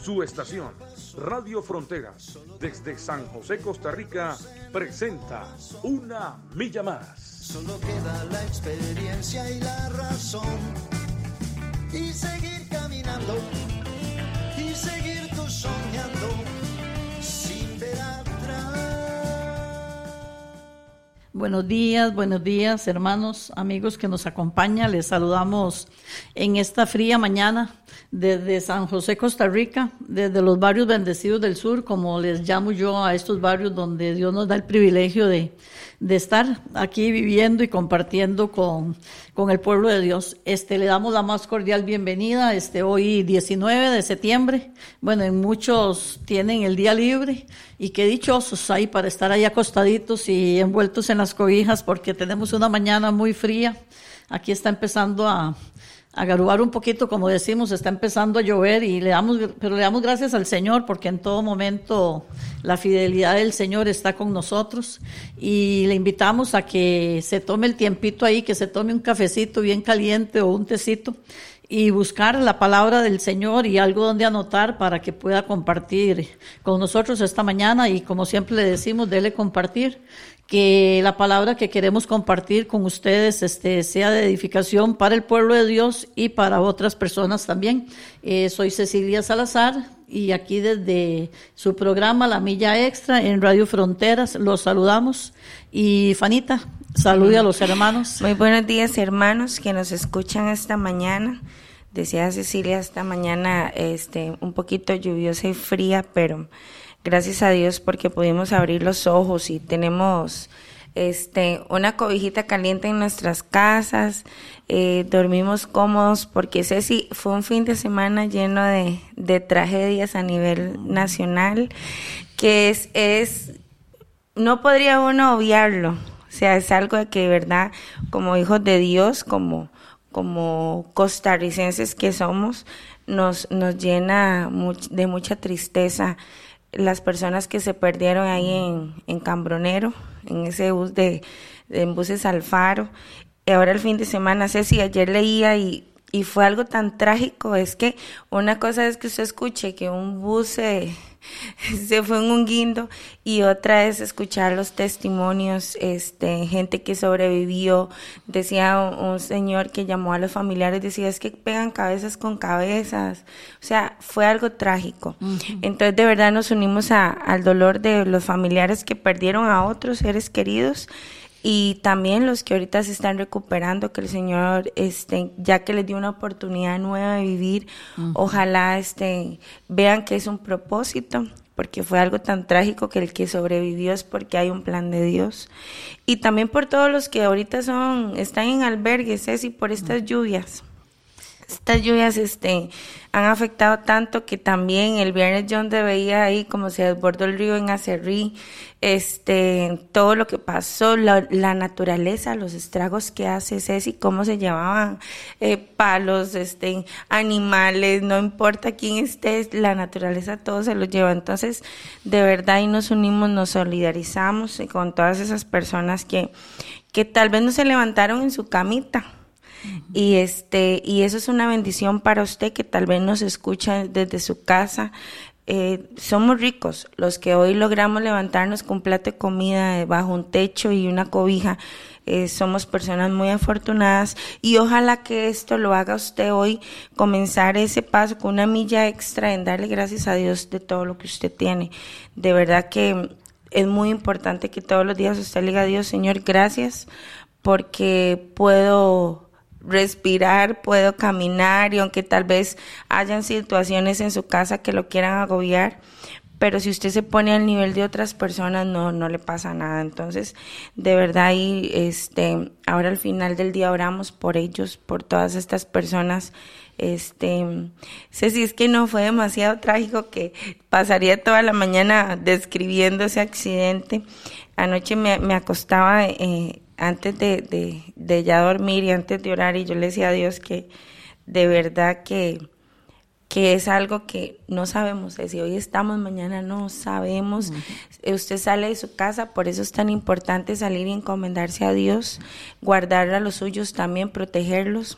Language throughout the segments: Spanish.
Su estación, Radio Fronteras, desde San José, Costa Rica, presenta Una Milla Más. Solo queda la experiencia y la razón. Y seguir caminando, y seguir tú soñando, Buenos días, buenos días, hermanos, amigos que nos acompañan. Les saludamos en esta fría mañana desde San José, Costa Rica, desde los barrios bendecidos del sur, como les llamo yo a estos barrios donde Dios nos da el privilegio de, de estar aquí viviendo y compartiendo con, con, el pueblo de Dios. Este, le damos la más cordial bienvenida, este, hoy 19 de septiembre. Bueno, en muchos tienen el día libre y qué dichosos hay para estar ahí acostaditos y envueltos en las cobijas porque tenemos una mañana muy fría. Aquí está empezando a, a garubar un poquito, como decimos, está empezando a llover y le damos, pero le damos gracias al Señor porque en todo momento la fidelidad del Señor está con nosotros y le invitamos a que se tome el tiempito ahí, que se tome un cafecito bien caliente o un tecito y buscar la palabra del Señor y algo donde anotar para que pueda compartir con nosotros esta mañana y como siempre le decimos, dele compartir que la palabra que queremos compartir con ustedes este, sea de edificación para el pueblo de Dios y para otras personas también. Eh, soy Cecilia Salazar y aquí desde su programa La Milla Extra en Radio Fronteras los saludamos. Y Fanita, salude a los hermanos. Muy buenos días hermanos que nos escuchan esta mañana. Decía Cecilia esta mañana este, un poquito lluviosa y fría, pero gracias a Dios porque pudimos abrir los ojos y tenemos este una cobijita caliente en nuestras casas, eh, dormimos cómodos porque Ceci fue un fin de semana lleno de, de tragedias a nivel nacional que es, es no podría uno obviarlo, o sea, es algo que de verdad como hijos de Dios, como como costarricenses que somos, nos, nos llena de mucha tristeza las personas que se perdieron ahí en, en Cambronero, en ese bus de, en buses Alfaro. Y ahora el fin de semana, Ceci, ayer leía y, y fue algo tan trágico, es que una cosa es que usted escuche que un bus se se fue en un guindo y otra es escuchar los testimonios, este, gente que sobrevivió, decía un, señor que llamó a los familiares, decía es que pegan cabezas con cabezas, o sea, fue algo trágico. Entonces de verdad nos unimos a, al dolor de los familiares que perdieron a otros seres queridos y también los que ahorita se están recuperando, que el Señor, este, ya que les dio una oportunidad nueva de vivir, ojalá este, vean que es un propósito, porque fue algo tan trágico que el que sobrevivió es porque hay un plan de Dios. Y también por todos los que ahorita son, están en albergues, y por estas lluvias. Estas lluvias este, han afectado tanto que también el viernes John te veía ahí como se desbordó el río en Acerrí, este, todo lo que pasó, la, naturaleza, los estragos que hace Ceci, cómo se llevaban eh, palos, este, animales, no importa quién esté, la naturaleza todo se lo lleva. Entonces, de verdad ahí nos unimos, nos solidarizamos con todas esas personas que, que tal vez no se levantaron en su camita y este, y eso es una bendición para usted que tal vez nos escucha desde su casa. Eh, somos ricos los que hoy logramos levantarnos con plato de comida bajo un techo y una cobija. Eh, somos personas muy afortunadas y ojalá que esto lo haga usted hoy, comenzar ese paso con una milla extra en darle gracias a Dios de todo lo que usted tiene. De verdad que es muy importante que todos los días usted le diga a Dios, Señor, gracias porque puedo respirar, puedo caminar y aunque tal vez hayan situaciones en su casa que lo quieran agobiar, pero si usted se pone al nivel de otras personas no no le pasa nada. Entonces, de verdad y este ahora al final del día oramos por ellos, por todas estas personas este, sé si es que no fue demasiado trágico que pasaría toda la mañana describiendo ese accidente, Anoche me, me acostaba eh, antes de, de, de, ya dormir y antes de orar y yo le decía a Dios que de verdad que, que es algo que no sabemos. Si hoy estamos, mañana no sabemos. Usted sale de su casa, por eso es tan importante salir y encomendarse a Dios, guardar a los suyos también, protegerlos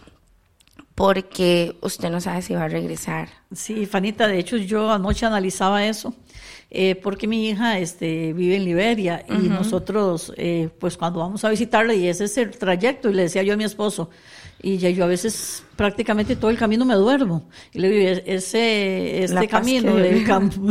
porque usted no sabe si va a regresar. Sí, Fanita, de hecho yo anoche analizaba eso, eh, porque mi hija este, vive en Liberia y nosotros, eh, pues cuando vamos a visitarla, y ese es el trayecto, y le decía yo a mi esposo, y ya yo a veces prácticamente todo el camino me duermo. Y le digo, ese este camino de,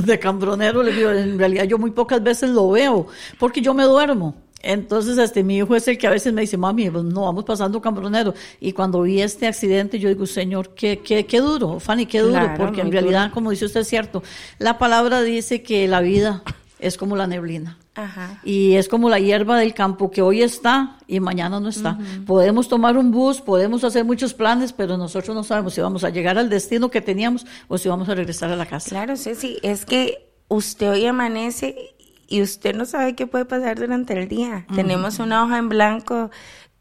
de cambronero, le digo, en realidad yo muy pocas veces lo veo, porque yo me duermo. Entonces, este, mi hijo es el que a veces me dice, mami, pues, no vamos pasando cambronero. Y cuando vi este accidente, yo digo, Señor, qué, qué, qué duro, Fanny, qué duro, porque en realidad, como dice usted, es cierto, la palabra dice que la vida es como la neblina. Ajá. Y es como la hierba del campo que hoy está y mañana no está. Podemos tomar un bus, podemos hacer muchos planes, pero nosotros no sabemos si vamos a llegar al destino que teníamos o si vamos a regresar a la casa. Claro, Ceci, es que usted hoy amanece y usted no sabe qué puede pasar durante el día. Tenemos una hoja en blanco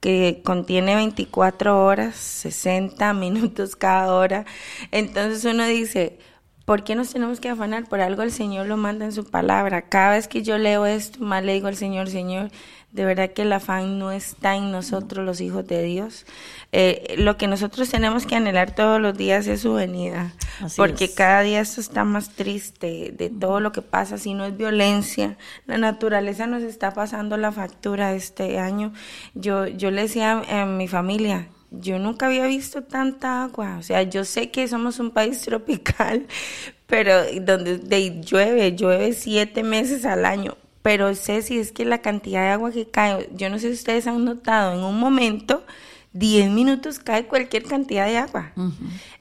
que contiene 24 horas, 60 minutos cada hora. Entonces uno dice, ¿por qué nos tenemos que afanar? Por algo el Señor lo manda en su palabra. Cada vez que yo leo esto, más le digo al Señor, Señor, de verdad que el afán no está en nosotros los hijos de Dios. Eh, lo que nosotros tenemos que anhelar todos los días es su venida, porque cada día esto está más triste de todo lo que pasa, si no es violencia, la naturaleza nos está pasando la factura este año. Yo, yo le decía a mi familia, yo nunca había visto tanta agua, o sea, yo sé que somos un país tropical, pero donde llueve, llueve siete meses al año, pero sé si es que la cantidad de agua que cae, yo no sé si ustedes han notado, en un momento, 10 minutos cae cualquier cantidad de agua.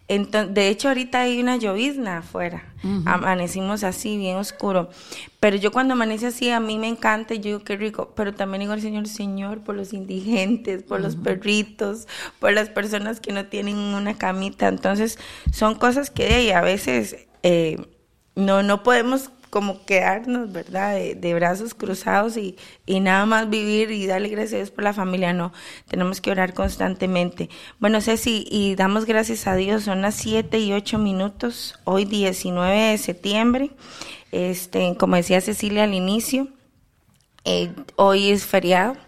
Entonces, de hecho, ahorita hay una llovizna afuera. Amanecimos así, bien oscuro. Pero yo cuando amanece así, a mí me encanta y yo digo, qué rico. Pero también digo al Señor, Señor, por los indigentes, por los perritos, por las personas que no tienen una camita. Entonces, son cosas que a veces eh, no, no podemos como quedarnos, ¿verdad? De, brazos cruzados y, y, nada más vivir y darle gracias por la familia, no. Tenemos que orar constantemente. Bueno, Ceci, y damos gracias a Dios, son las 7 y 8 minutos, hoy 19 de septiembre. Este, como decía Cecilia al inicio, eh, hoy es feriado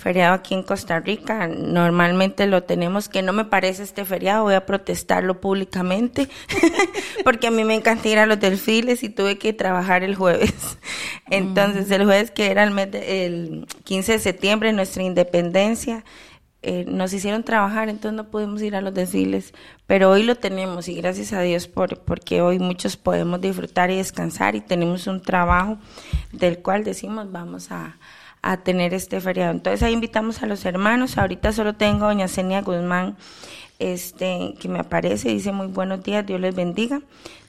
feriado aquí en Costa Rica. Normalmente lo tenemos, que no me parece este feriado, voy a protestarlo públicamente, porque a mí me encanta ir a los desfiles y tuve que trabajar el jueves. Entonces, el jueves que era el, mes el 15 de septiembre, nuestra independencia, eh, nos hicieron trabajar, entonces no pudimos ir a los desfiles, pero hoy lo tenemos y gracias a Dios por, porque hoy muchos podemos disfrutar y descansar y tenemos un trabajo del cual decimos vamos a a tener este feriado. Entonces ahí invitamos a los hermanos. Ahorita solo tengo a doña Senia Guzmán, este, que me aparece, dice muy buenos días, Dios les bendiga.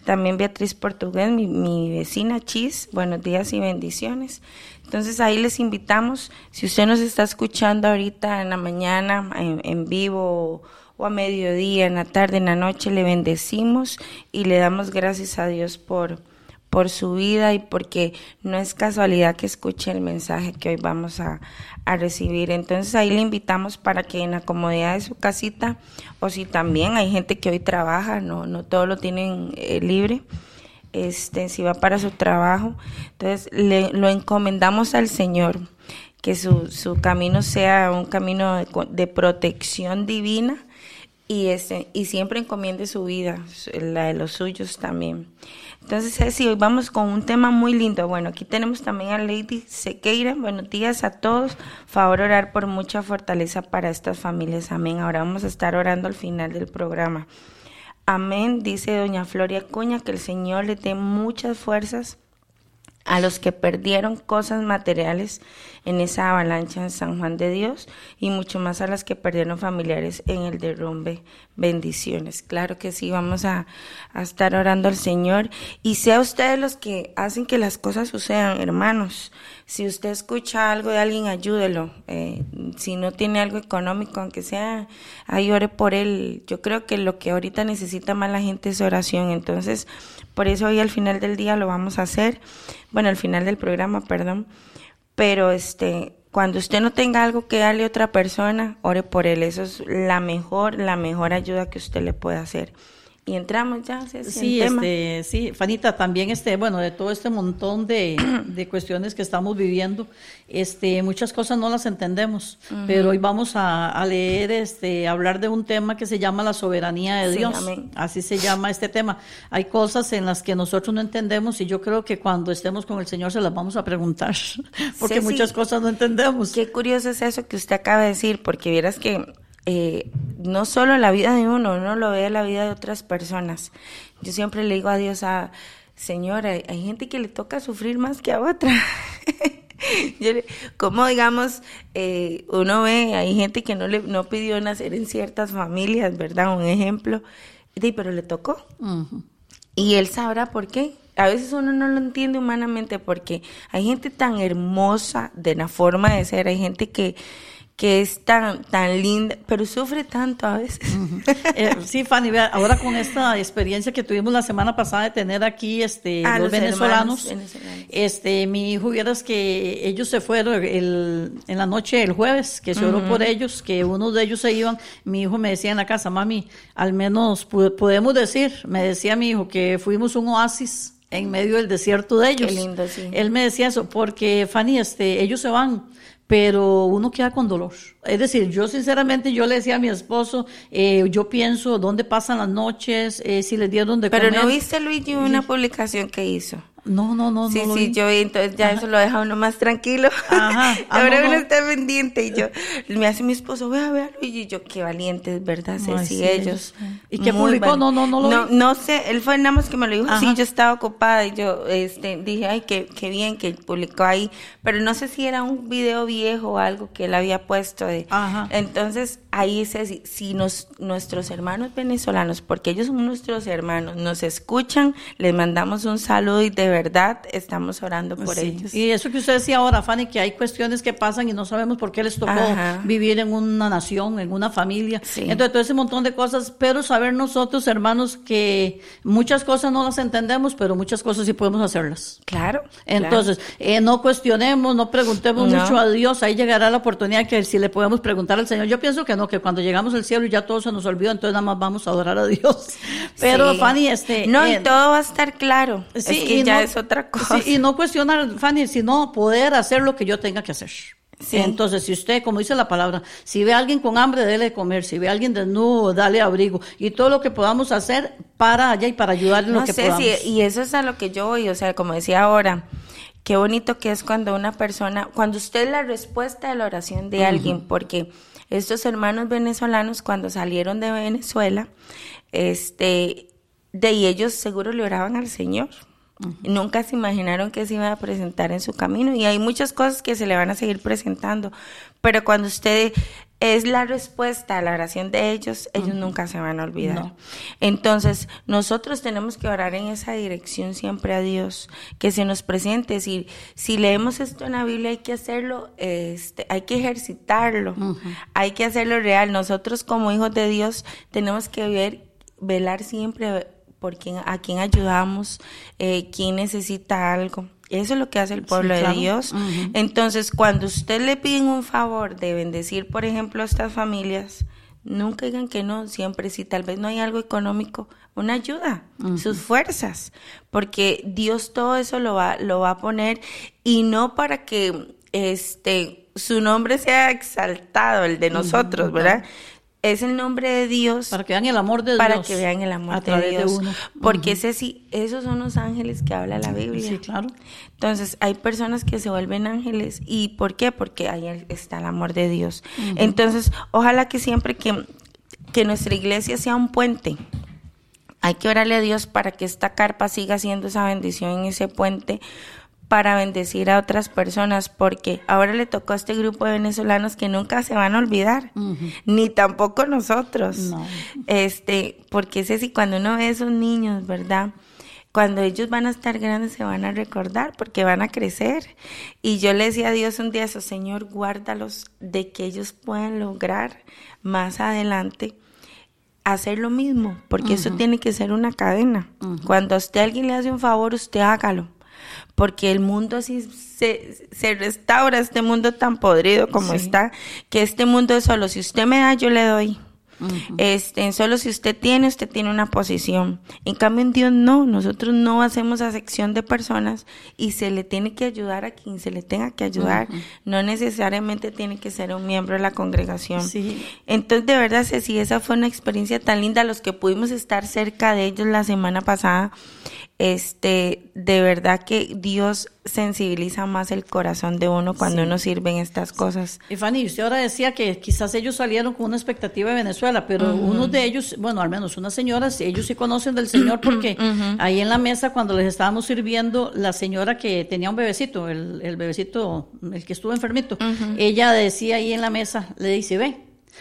También Beatriz Portugués, mi, vecina Chis, buenos días y bendiciones. Entonces ahí les invitamos, si usted nos está escuchando ahorita en la mañana, en, en vivo o a mediodía, en la tarde, en la noche, le bendecimos y le damos gracias a Dios por por su vida y porque no es casualidad que escuche el mensaje que hoy vamos a, recibir. Entonces ahí le invitamos para que en la comodidad de su casita, o si también hay gente que hoy trabaja, no, no todo lo tienen eh, libre, este, si va para su trabajo, entonces le, lo encomendamos al Señor, que su, su camino sea un camino de, de protección divina y, este, y siempre encomiende su vida, la de los suyos también. Entonces, sí, hoy vamos con un tema muy lindo. Bueno, aquí tenemos también a Lady Sequeira. Buenos días a todos. Favor orar por mucha fortaleza para estas familias. Amén. Ahora vamos a estar orando al final del programa. Amén, dice doña Floria Cuña, que el Señor le dé muchas fuerzas a los que perdieron cosas materiales en esa avalancha en San Juan de Dios y mucho más a las que perdieron familiares en el derrumbe. Bendiciones. Claro que sí, vamos a, estar orando al Señor y sea ustedes los que hacen que las cosas sucedan, hermanos. Si usted escucha algo de alguien, ayúdelo. Eh, si no tiene algo económico, aunque sea, ahí ore por él. Yo creo que lo que ahorita necesita más la gente es oración. Entonces, por eso hoy al final del día lo vamos a hacer. Bueno, al final del programa, perdón pero este, cuando usted no tenga algo que darle a otra persona, ore por él. Eso es la mejor, la mejor ayuda que usted le puede hacer y entramos ya. Sí, sí, este, sí, Fanita, también este, bueno, de todo este montón de, de, cuestiones que estamos viviendo, este, muchas cosas no las entendemos, pero hoy vamos a, a, leer, este, hablar de un tema que se llama la soberanía de Dios, así se llama este tema. Hay cosas en las que nosotros no entendemos y yo creo que cuando estemos con el Señor se las vamos a preguntar, porque muchas cosas no entendemos. Qué curioso es eso que usted acaba de decir, porque vieras que eh, no solo la vida de uno, uno lo ve la vida de otras personas. Yo siempre le digo a Dios, a, Señor, hay, gente que le toca sufrir más que a otra. como digamos, eh, uno ve, hay gente que no le no pidió nacer en ciertas familias, ¿verdad? Un ejemplo, pero le tocó. Y él sabrá por qué. A veces uno no lo entiende humanamente porque hay gente tan hermosa de la forma de ser, hay gente que, que es tan, tan linda, pero sufre tanto a veces. Eh, sí, Fanny, ahora con esta experiencia que tuvimos la semana pasada de tener aquí este, los, venezolanos, este, mi hijo vieras que ellos se fueron el, en la noche el jueves, que se oró por ellos, que uno de ellos se iban, mi hijo me decía en la casa, mami, al menos podemos decir, me decía mi hijo, que fuimos un oasis en medio del desierto de ellos. Qué lindo, sí. Él me decía eso, porque Fanny, este, ellos se van pero uno queda con dolor. Es decir, yo sinceramente, yo le decía a mi esposo, eh, yo pienso dónde pasan las noches, eh, si les dieron de Pero comer. ¿no viste, Luigi, una publicación que hizo? No, no, no. Sí, no sí, yo vi, entonces ya eso lo deja uno más tranquilo. Ajá. Ah, Ahora uno está pendiente y yo, me hace mi esposo, vea, vea, Luigi, y yo, qué valientes, ¿verdad? sí, ellos. ¿Y qué publicó? No, no, no lo No, no sé, él fue nada más que me lo dijo, sí, yo estaba ocupada y yo este, dije, ay, qué, qué bien que publicó ahí, pero no sé si era un video viejo o algo que él había puesto. De, Ajá. Entonces, ahí se, si, si nos, nuestros hermanos venezolanos, porque ellos son nuestros hermanos, nos escuchan, les mandamos un saludo y de verdad estamos orando por ellos. Y eso que usted decía ahora, Fanny, que hay cuestiones que pasan y no sabemos por qué les tocó vivir en una nación, en una familia. Entonces, todo ese montón de cosas, pero saber nosotros, hermanos, que muchas cosas no las entendemos, pero muchas cosas sí podemos hacerlas. Claro. Entonces, Eh, no cuestionemos, no preguntemos mucho a Dios, ahí llegará la oportunidad que si le podemos preguntar al Señor. Yo pienso que no, que cuando llegamos al cielo y ya todo se nos olvidó, entonces nada más vamos a adorar a Dios. Pero, Fanny, este... No, y eh, todo va a estar claro. Sí, es que ya es otra y no cuestionar, Fanny, sino poder hacer lo que yo tenga que hacer. Entonces, si usted, como dice la palabra, si ve a alguien con hambre, déle de comer, si ve a alguien desnudo, dale abrigo, y todo lo que podamos hacer para allá y para ayudarle en lo que podamos. y eso es a lo que yo voy, o sea, como decía ahora, qué bonito que es cuando una persona, cuando usted es la respuesta de la oración de alguien, porque estos hermanos venezolanos cuando salieron de Venezuela, este, de ellos seguro le oraban al Señor. Nunca se imaginaron que se iba a presentar en su camino y hay muchas cosas que se le van a seguir presentando, pero cuando usted es la respuesta a la oración de ellos, ellos nunca se van a olvidar. Entonces, nosotros tenemos que orar en esa dirección siempre a Dios, que se nos presente. Si, si leemos esto en la Biblia, hay que hacerlo, este, hay que ejercitarlo, hay que hacerlo real. Nosotros como hijos de Dios tenemos que ver, velar siempre por quién, a quién ayudamos, eh, quién necesita algo. Eso es lo que hace el pueblo de Dios. Entonces, cuando usted le piden un favor de bendecir, por ejemplo, a estas familias, nunca digan que no, siempre si tal vez no hay algo económico, una ayuda, sus fuerzas, porque Dios todo eso lo va, lo va a poner y no para que este su nombre sea exaltado, el de nosotros, ¿verdad? Es el nombre de Dios. Para que vean el amor de Dios. Para que vean el amor de Dios. Porque ese sí, esos son los ángeles que habla la Biblia. Sí, claro. Entonces, hay personas que se vuelven ángeles. ¿Y por qué? Porque ahí está el amor de Dios. Entonces, ojalá que siempre que, que nuestra iglesia sea un puente. Hay que orarle a Dios para que esta carpa siga siendo esa bendición en ese puente para bendecir a otras personas, porque ahora le tocó a este grupo de venezolanos que nunca se van a olvidar, ni tampoco nosotros. Este, porque sé si cuando uno ve a esos niños, ¿verdad? Cuando ellos van a estar grandes se van a recordar porque van a crecer. Y yo le decía a Dios un día, eso, Señor, guárdalos de que ellos puedan lograr más adelante hacer lo mismo, porque eso tiene que ser una cadena. Cuando a usted alguien le hace un favor, usted hágalo porque el mundo así se, se restaura, este mundo tan podrido como está, que este mundo es solo, si usted me da, yo le doy. Este, solo si usted tiene, usted tiene una posición. En cambio, en Dios no, nosotros no hacemos acepción de personas y se le tiene que ayudar a quien se le tenga que ayudar. No necesariamente tiene que ser un miembro de la congregación. Entonces, de verdad, Ceci, esa fue una experiencia tan linda. Los que pudimos estar cerca de ellos la semana pasada, este, de verdad que Dios sensibiliza más el corazón de uno cuando uno sirve en estas cosas. Y Fanny, usted ahora decía que quizás ellos salieron con una expectativa de Venezuela, pero uno de ellos, bueno, al menos unas señoras, ellos sí conocen del Señor porque ahí en la mesa cuando les estábamos sirviendo, la señora que tenía un bebecito, el, el bebecito, el que estuvo enfermito, ella decía ahí en la mesa, le dice, ve,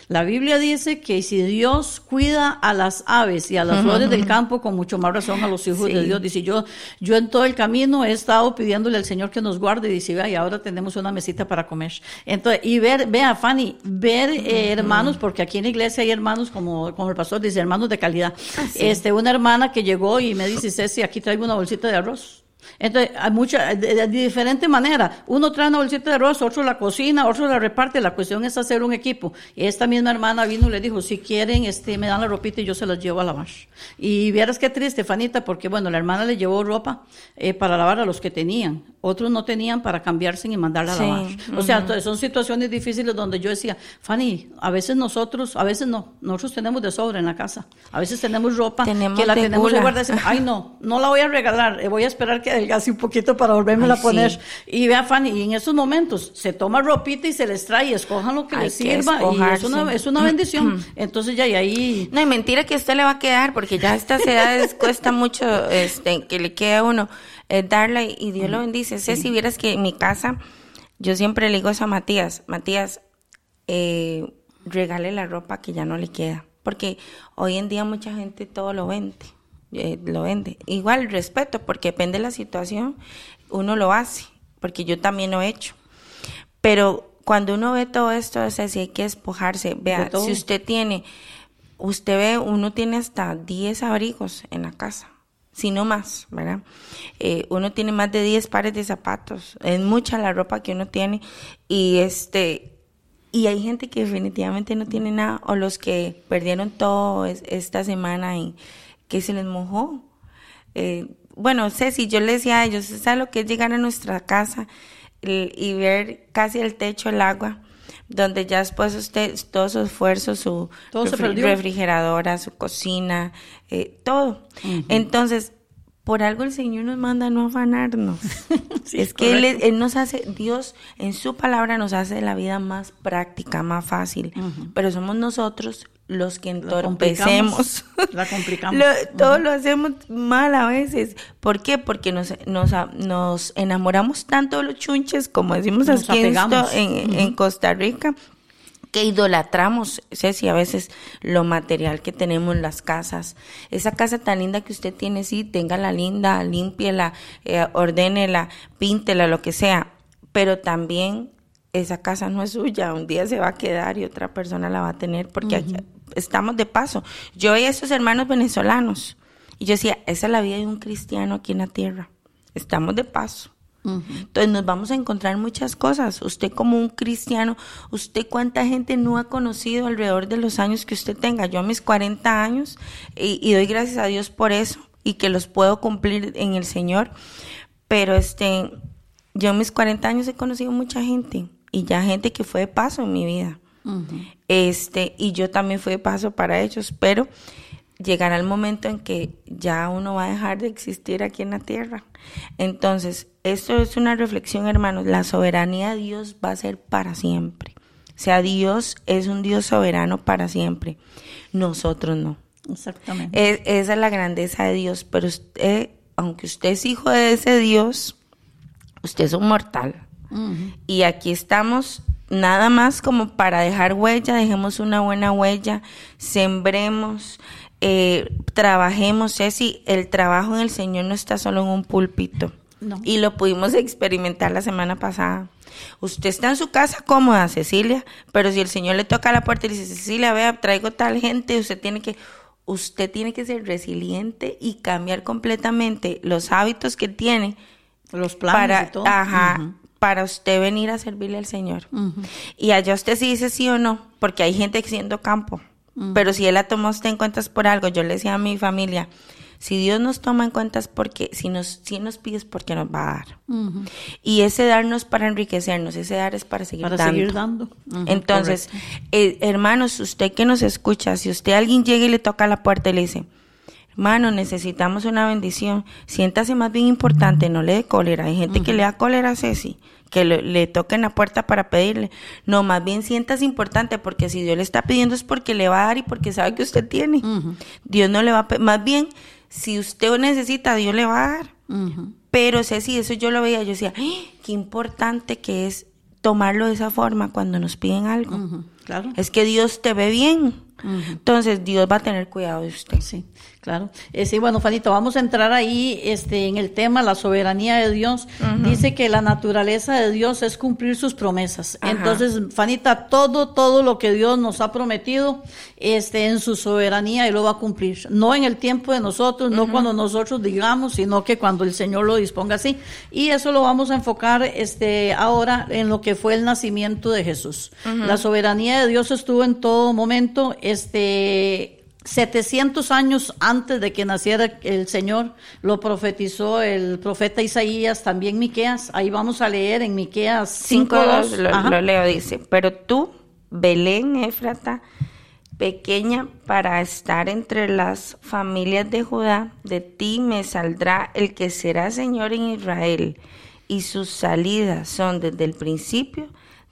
la Biblia dice que si Dios cuida a las aves y a las flores del campo, con mucho más razón a los hijos de Dios. Dice, yo, yo en todo el camino he estado pidiéndole al Señor que nos guarde y dice, vea, y ahora tenemos una mesita para comer. Entonces, y ver, vea, Fanny, ver eh, hermanos, porque aquí en la iglesia hay hermanos, como, como el pastor dice, hermanos de calidad. Ah, este, una hermana que llegó y me dice, Ceci, aquí traigo una bolsita de arroz. Entonces, hay muchas, de, diferente manera. Uno trae una bolsita de arroz, otro la cocina, otro la reparte. La cuestión es hacer un equipo. Y esta misma hermana vino y le dijo, si quieren, este, me dan la ropita y yo se las llevo a lavar. Y vieras qué triste, Fanita, porque bueno, la hermana le llevó ropa eh, para lavar a los que tenían. Otros no tenían para cambiarse y mandarla a lavar. O sea, son situaciones difíciles donde yo decía, Fanny, a veces nosotros, a veces no, nosotros tenemos de sobra en la casa. A veces tenemos ropa que la tenemos guardada. Ay, no, no la voy a regalar, eh, voy a esperar que adelgace un poquito para volverme a poner. Y vea, Fanny, y en esos momentos se toma ropita y se les trae, escojan lo que les sirva y es una, es una bendición. Entonces ya y ahí... No, y mentira que usted le va a quedar porque ya a estas edades cuesta mucho este, que le quede a uno eh, darle y Dios lo bendice. Sé si vieras que en mi casa, yo siempre le digo eso a Matías, Matías, eh, regale la ropa que ya no le queda. Porque hoy en día mucha gente todo lo vende, eh, lo vende. Igual respeto, porque depende de la situación, uno lo hace, porque yo también lo he hecho. Pero cuando uno ve todo esto, o sea, si hay que despojarse, vea, si usted tiene, usted ve, uno tiene hasta 10 abrigos en la casa si no más, ¿verdad? Eh, uno tiene más de 10 pares de zapatos, es mucha la ropa que uno tiene y este y hay gente que definitivamente no tiene nada o los que perdieron todo esta semana y que se les mojó. Eh, bueno, sé si yo le decía a ellos, ¿sabes lo que es llegar a nuestra casa y ver casi el techo, el agua? Donde ya después usted, todo su esfuerzo, su refrigeradora, su cocina, eh, todo. Entonces, por algo el Señor nos manda no afanarnos. es que él, nos hace, Dios en su palabra nos hace la vida más práctica, más fácil, pero somos nosotros los que entorpecemos. La complicamos. Todo lo hacemos mal a veces. ¿Por qué? Porque nos, nos, nos enamoramos tanto de los chunches, como decimos aquí en, en, Costa Rica, que idolatramos, Ceci, a veces lo material que tenemos en las casas. Esa casa tan linda que usted tiene, sí, téngala linda, límpiela, eh, ordénela, píntela, lo que sea. Pero también esa casa no es suya, un día se va a quedar y otra persona la va a tener porque estamos de paso. Yo veía a esos hermanos venezolanos y yo decía, esa es la vida de un cristiano aquí en la tierra. Estamos de paso. Entonces nos vamos a encontrar muchas cosas. Usted como un cristiano, usted cuánta gente no ha conocido alrededor de los años que usted tenga. Yo a mis 40 años y, doy gracias a Dios por eso y que los puedo cumplir en el Señor. Pero este, yo a mis 40 años he conocido mucha gente y ya gente que fue de paso en mi vida. Este, y yo también fui de paso para ellos, pero llegará el momento en que ya uno va a dejar de existir aquí en la tierra. Entonces, esto es una reflexión, hermanos, la soberanía de Dios va a ser para siempre. O sea, Dios es un Dios soberano para siempre. Nosotros no. Exactamente. esa es la grandeza de Dios, pero usted, aunque usted es hijo de ese Dios, usted es un mortal. Y aquí estamos nada más como para dejar huella, dejemos una buena huella, sembremos, eh, trabajemos, Ceci, el trabajo en el Señor no está solo en un púlpito. Y lo pudimos experimentar la semana pasada. Usted está en su casa cómoda, Cecilia, pero si el Señor le toca la puerta y le dice, Cecilia, vea, traigo tal gente, usted tiene que, usted tiene que ser resiliente y cambiar completamente los hábitos que tiene Los planes para, y todo. Ajá. Para usted venir a servirle al Señor. Y allá usted sí dice sí o no, porque hay gente siendo campo. Pero si Él la tomó a usted en cuenta es por algo. Yo le decía a mi familia, si Dios nos toma en cuenta es porque, si nos, si nos pide es porque nos va a dar. Ujú. Y ese dar no es para enriquecernos, ese dar es para seguir Para dando. seguir dando. Entonces, eh, hermanos, usted que nos escucha, si usted alguien llega y le toca la puerta y le dice, hermano, necesitamos una bendición, siéntase más bien importante, no le dé cólera. Hay gente que le da cólera a Ceci, que le, le toquen la puerta para pedirle. No, más bien siéntase importante, porque si Dios le está pidiendo es porque le va a dar y porque sabe que usted tiene. Dios no le va a pe- Más bien, si usted necesita, Dios le va a dar. Pero Ceci, eso yo lo veía, yo decía, ¡ay! qué importante que es tomarlo de esa forma cuando nos piden algo. Claro. Es que Dios te ve bien. Entonces Dios va a tener cuidado de usted. Sí, claro. Eh, sí, bueno, Fanito, vamos a entrar ahí este, en el tema, la soberanía de Dios. Dice que la naturaleza de Dios es cumplir sus promesas. Ajá. Entonces, Fanita, todo, todo lo que Dios nos ha prometido, este, en su soberanía, Él lo va a cumplir. No en el tiempo de nosotros, no cuando nosotros digamos, sino que cuando el Señor lo disponga así. Y eso lo vamos a enfocar este, ahora en lo que fue el nacimiento de Jesús. La soberanía de Dios estuvo en todo momento, este, 700 años antes de que naciera el Señor, lo profetizó el profeta Isaías, también Miqueas. Ahí vamos a leer en Miqueas 5.2. 5.2 lo, lo leo, dice, pero tú, Belén, Éfrata, pequeña para estar entre las familias de Judá, de ti me saldrá el que será Señor en Israel, y sus salidas son desde el principio,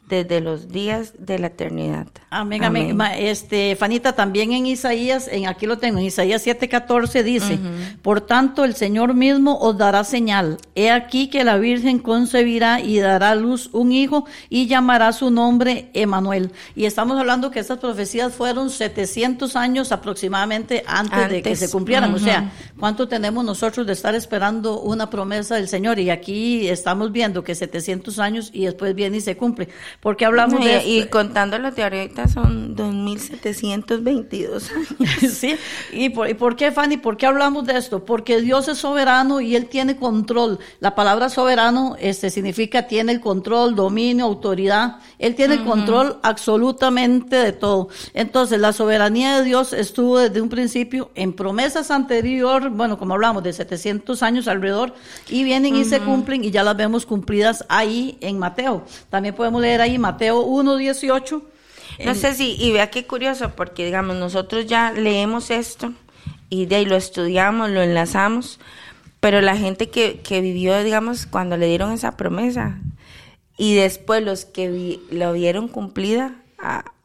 desde los días de la eternidad. Amén, amén. Este, Fanita, también en Isaías, en aquí lo tengo, en Isaías 7:14 dice, por tanto el Señor mismo os dará señal. He aquí que la Virgen concebirá y dará a luz un hijo y llamará su nombre Emanuel. Y estamos hablando que estas profecías fueron 700 años aproximadamente antes, de que se cumplieran. O sea, ¿cuánto tenemos nosotros de estar esperando una promesa del Señor? Y aquí estamos viendo que 700 años y después viene y se cumple. Porque hablamos No, de y, y contando los de ahorita son 2.722 años. Sí, ¿Y por, y por qué, Fanny? ¿Por qué hablamos de esto? Porque Dios es soberano y Él tiene control. La palabra soberano este, significa tiene el control, dominio, autoridad. Él tiene el control absolutamente de todo. Entonces, la soberanía de Dios estuvo desde un principio en promesas anterior, bueno, como hablamos, de 700 años alrededor, y vienen y se cumplen y ya las vemos cumplidas ahí en Mateo. También podemos leer ahí Mateo 1, 18. No sé si, y vea qué curioso, porque digamos, nosotros ya leemos esto y de ahí lo estudiamos, lo enlazamos, pero la gente que, que vivió, digamos, cuando le dieron esa promesa y después los que vi- lo vieron cumplida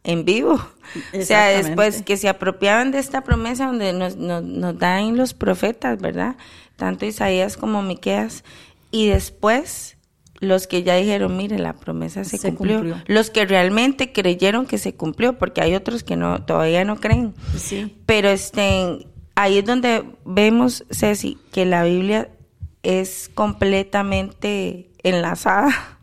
en vivo, o sea, después que se apropiaban de esta promesa donde nos, nos, nos dan los profetas, ¿verdad? Tanto Isaías como Miqueas, y después los que ya dijeron, mire, la promesa se, Se cumplió. cumplió. Los que realmente creyeron que se cumplió, porque hay otros que no todavía no creen. Sí. Pero este, ahí es donde vemos, Ceci, que la Biblia es completamente enlazada.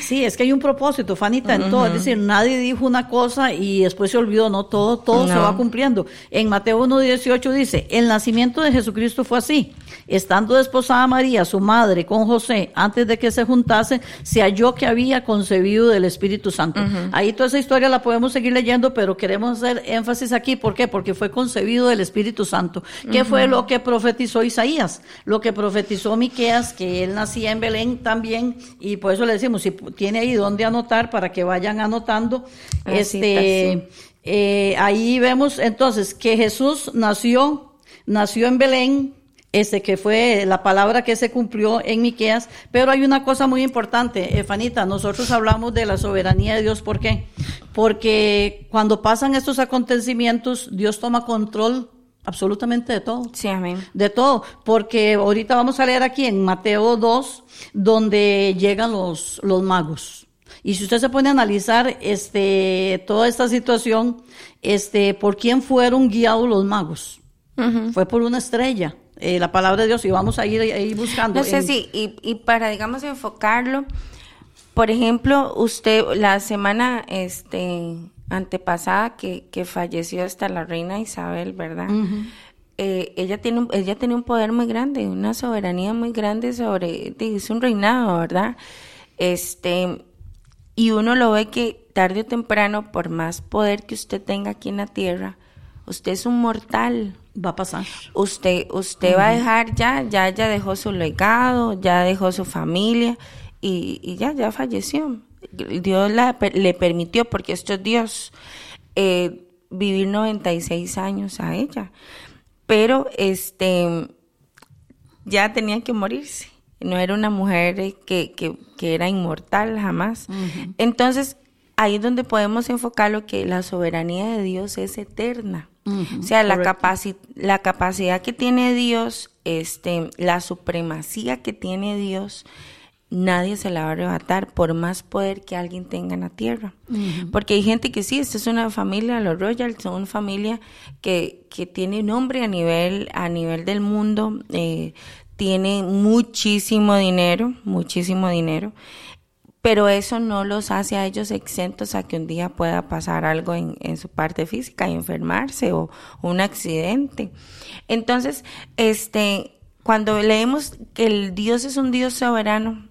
Sí, es que hay un propósito, Fanita, en todo. Es decir, nadie dijo una cosa y después se olvidó, no, todo, todo se va cumpliendo. En Mateo 1.18 dice, el nacimiento de Jesucristo fue así. Estando desposada María, su madre, con José, antes de que se juntase, se halló que había concebido del Espíritu Santo. Ahí toda esa historia la podemos seguir leyendo, pero queremos hacer énfasis aquí. ¿Por qué? Porque fue concebido del Espíritu Santo. ¿Qué fue lo que profetizó Isaías? Lo que profetizó Miqueas, que él nacía en Belén también, y por eso le decimos, si tiene ahí donde anotar para que vayan anotando, este, eh, ahí vemos entonces que Jesús nació, nació en Belén, este que fue la palabra que se cumplió en Miqueas, pero hay una cosa muy importante, eh, Fanita, nosotros hablamos de la soberanía de Dios, ¿por qué? Porque cuando pasan estos acontecimientos, Dios toma control absolutamente de todo. Sí, amén. De todo, porque ahorita vamos a leer aquí en Mateo 2, donde llegan los, los magos. Y si usted se pone a analizar este, toda esta situación, este, ¿por quién fueron guiados los magos? Fue por una estrella, eh, la palabra de Dios, y vamos a ir ahí buscando. No sé en- si, y, y para, digamos, enfocarlo, por ejemplo, usted, la semana este, antepasada que, que falleció hasta la reina Isabel, ¿verdad? eh, ella tiene ella tiene un poder muy grande, una soberanía muy grande sobre es un reinado, ¿verdad? Este y uno lo ve que tarde o temprano, por más poder que usted tenga aquí en la tierra, usted es un mortal. Va a pasar. Usted, usted va a dejar ya, ya, ya dejó su legado, ya dejó su familia y, y ya, ya falleció. Dios la, le permitió, porque esto es Dios, eh, vivir 96 años a ella. Pero este ya tenía que morirse. No era una mujer que, que, que era inmortal jamás. Entonces, ahí es donde podemos enfocar lo que la soberanía de Dios es eterna. o sea, la, capaci la capacidad que tiene Dios, este, la supremacía que tiene Dios, nadie se la va a arrebatar por más poder que alguien tenga en la tierra. Porque hay gente que sí, esta es una familia, los Royals son una familia que, que tiene nombre a nivel, a nivel del mundo, eh, tiene muchísimo dinero, muchísimo dinero, pero eso no los hace a ellos exentos a que un día pueda pasar algo en, en su parte física, enfermarse o, o un accidente. Entonces, este, cuando leemos que el Dios es un Dios soberano,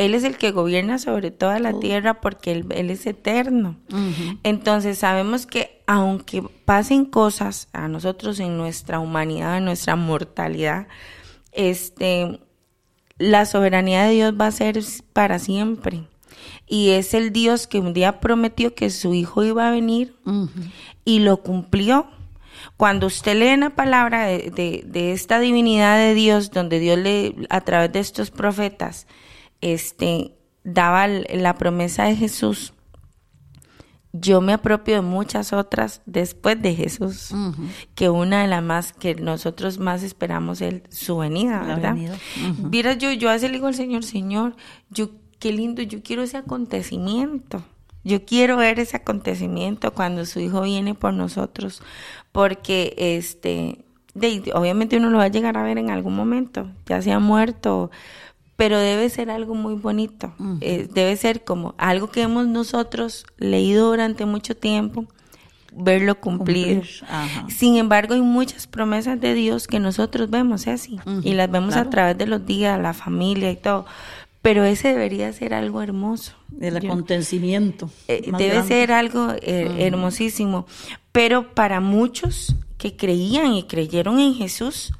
él es el que gobierna sobre toda la tierra porque Él, él es eterno. Entonces sabemos que aunque pasen cosas a nosotros en nuestra humanidad, en nuestra mortalidad, este, la soberanía de Dios va a ser para siempre. Y es el Dios que un día prometió que su Hijo iba a venir y lo cumplió. Cuando usted lee la palabra de, de, de esta divinidad de Dios, donde Dios le, a través de estos profetas, este, daba la promesa de Jesús, yo me apropio de muchas otras después de Jesús, que una de las más que nosotros más esperamos es su venida, ¿verdad? Mira, yo, yo a le digo al Señor, Señor, yo qué lindo, yo quiero ese acontecimiento. Yo quiero ver ese acontecimiento cuando su hijo viene por nosotros, porque este, de, obviamente uno lo va a llegar a ver en algún momento, ya sea muerto, pero debe ser algo muy bonito, eh, debe ser como algo que hemos nosotros leído durante mucho tiempo, verlo cumplir. Sin embargo, hay muchas promesas de Dios que nosotros vemos así y las vemos a través de los días, la familia y todo. Pero ese debería ser algo hermoso. El acontecimiento. Eh, debe ser algo eh, hermosísimo. Pero para muchos que creían y creyeron en Jesús,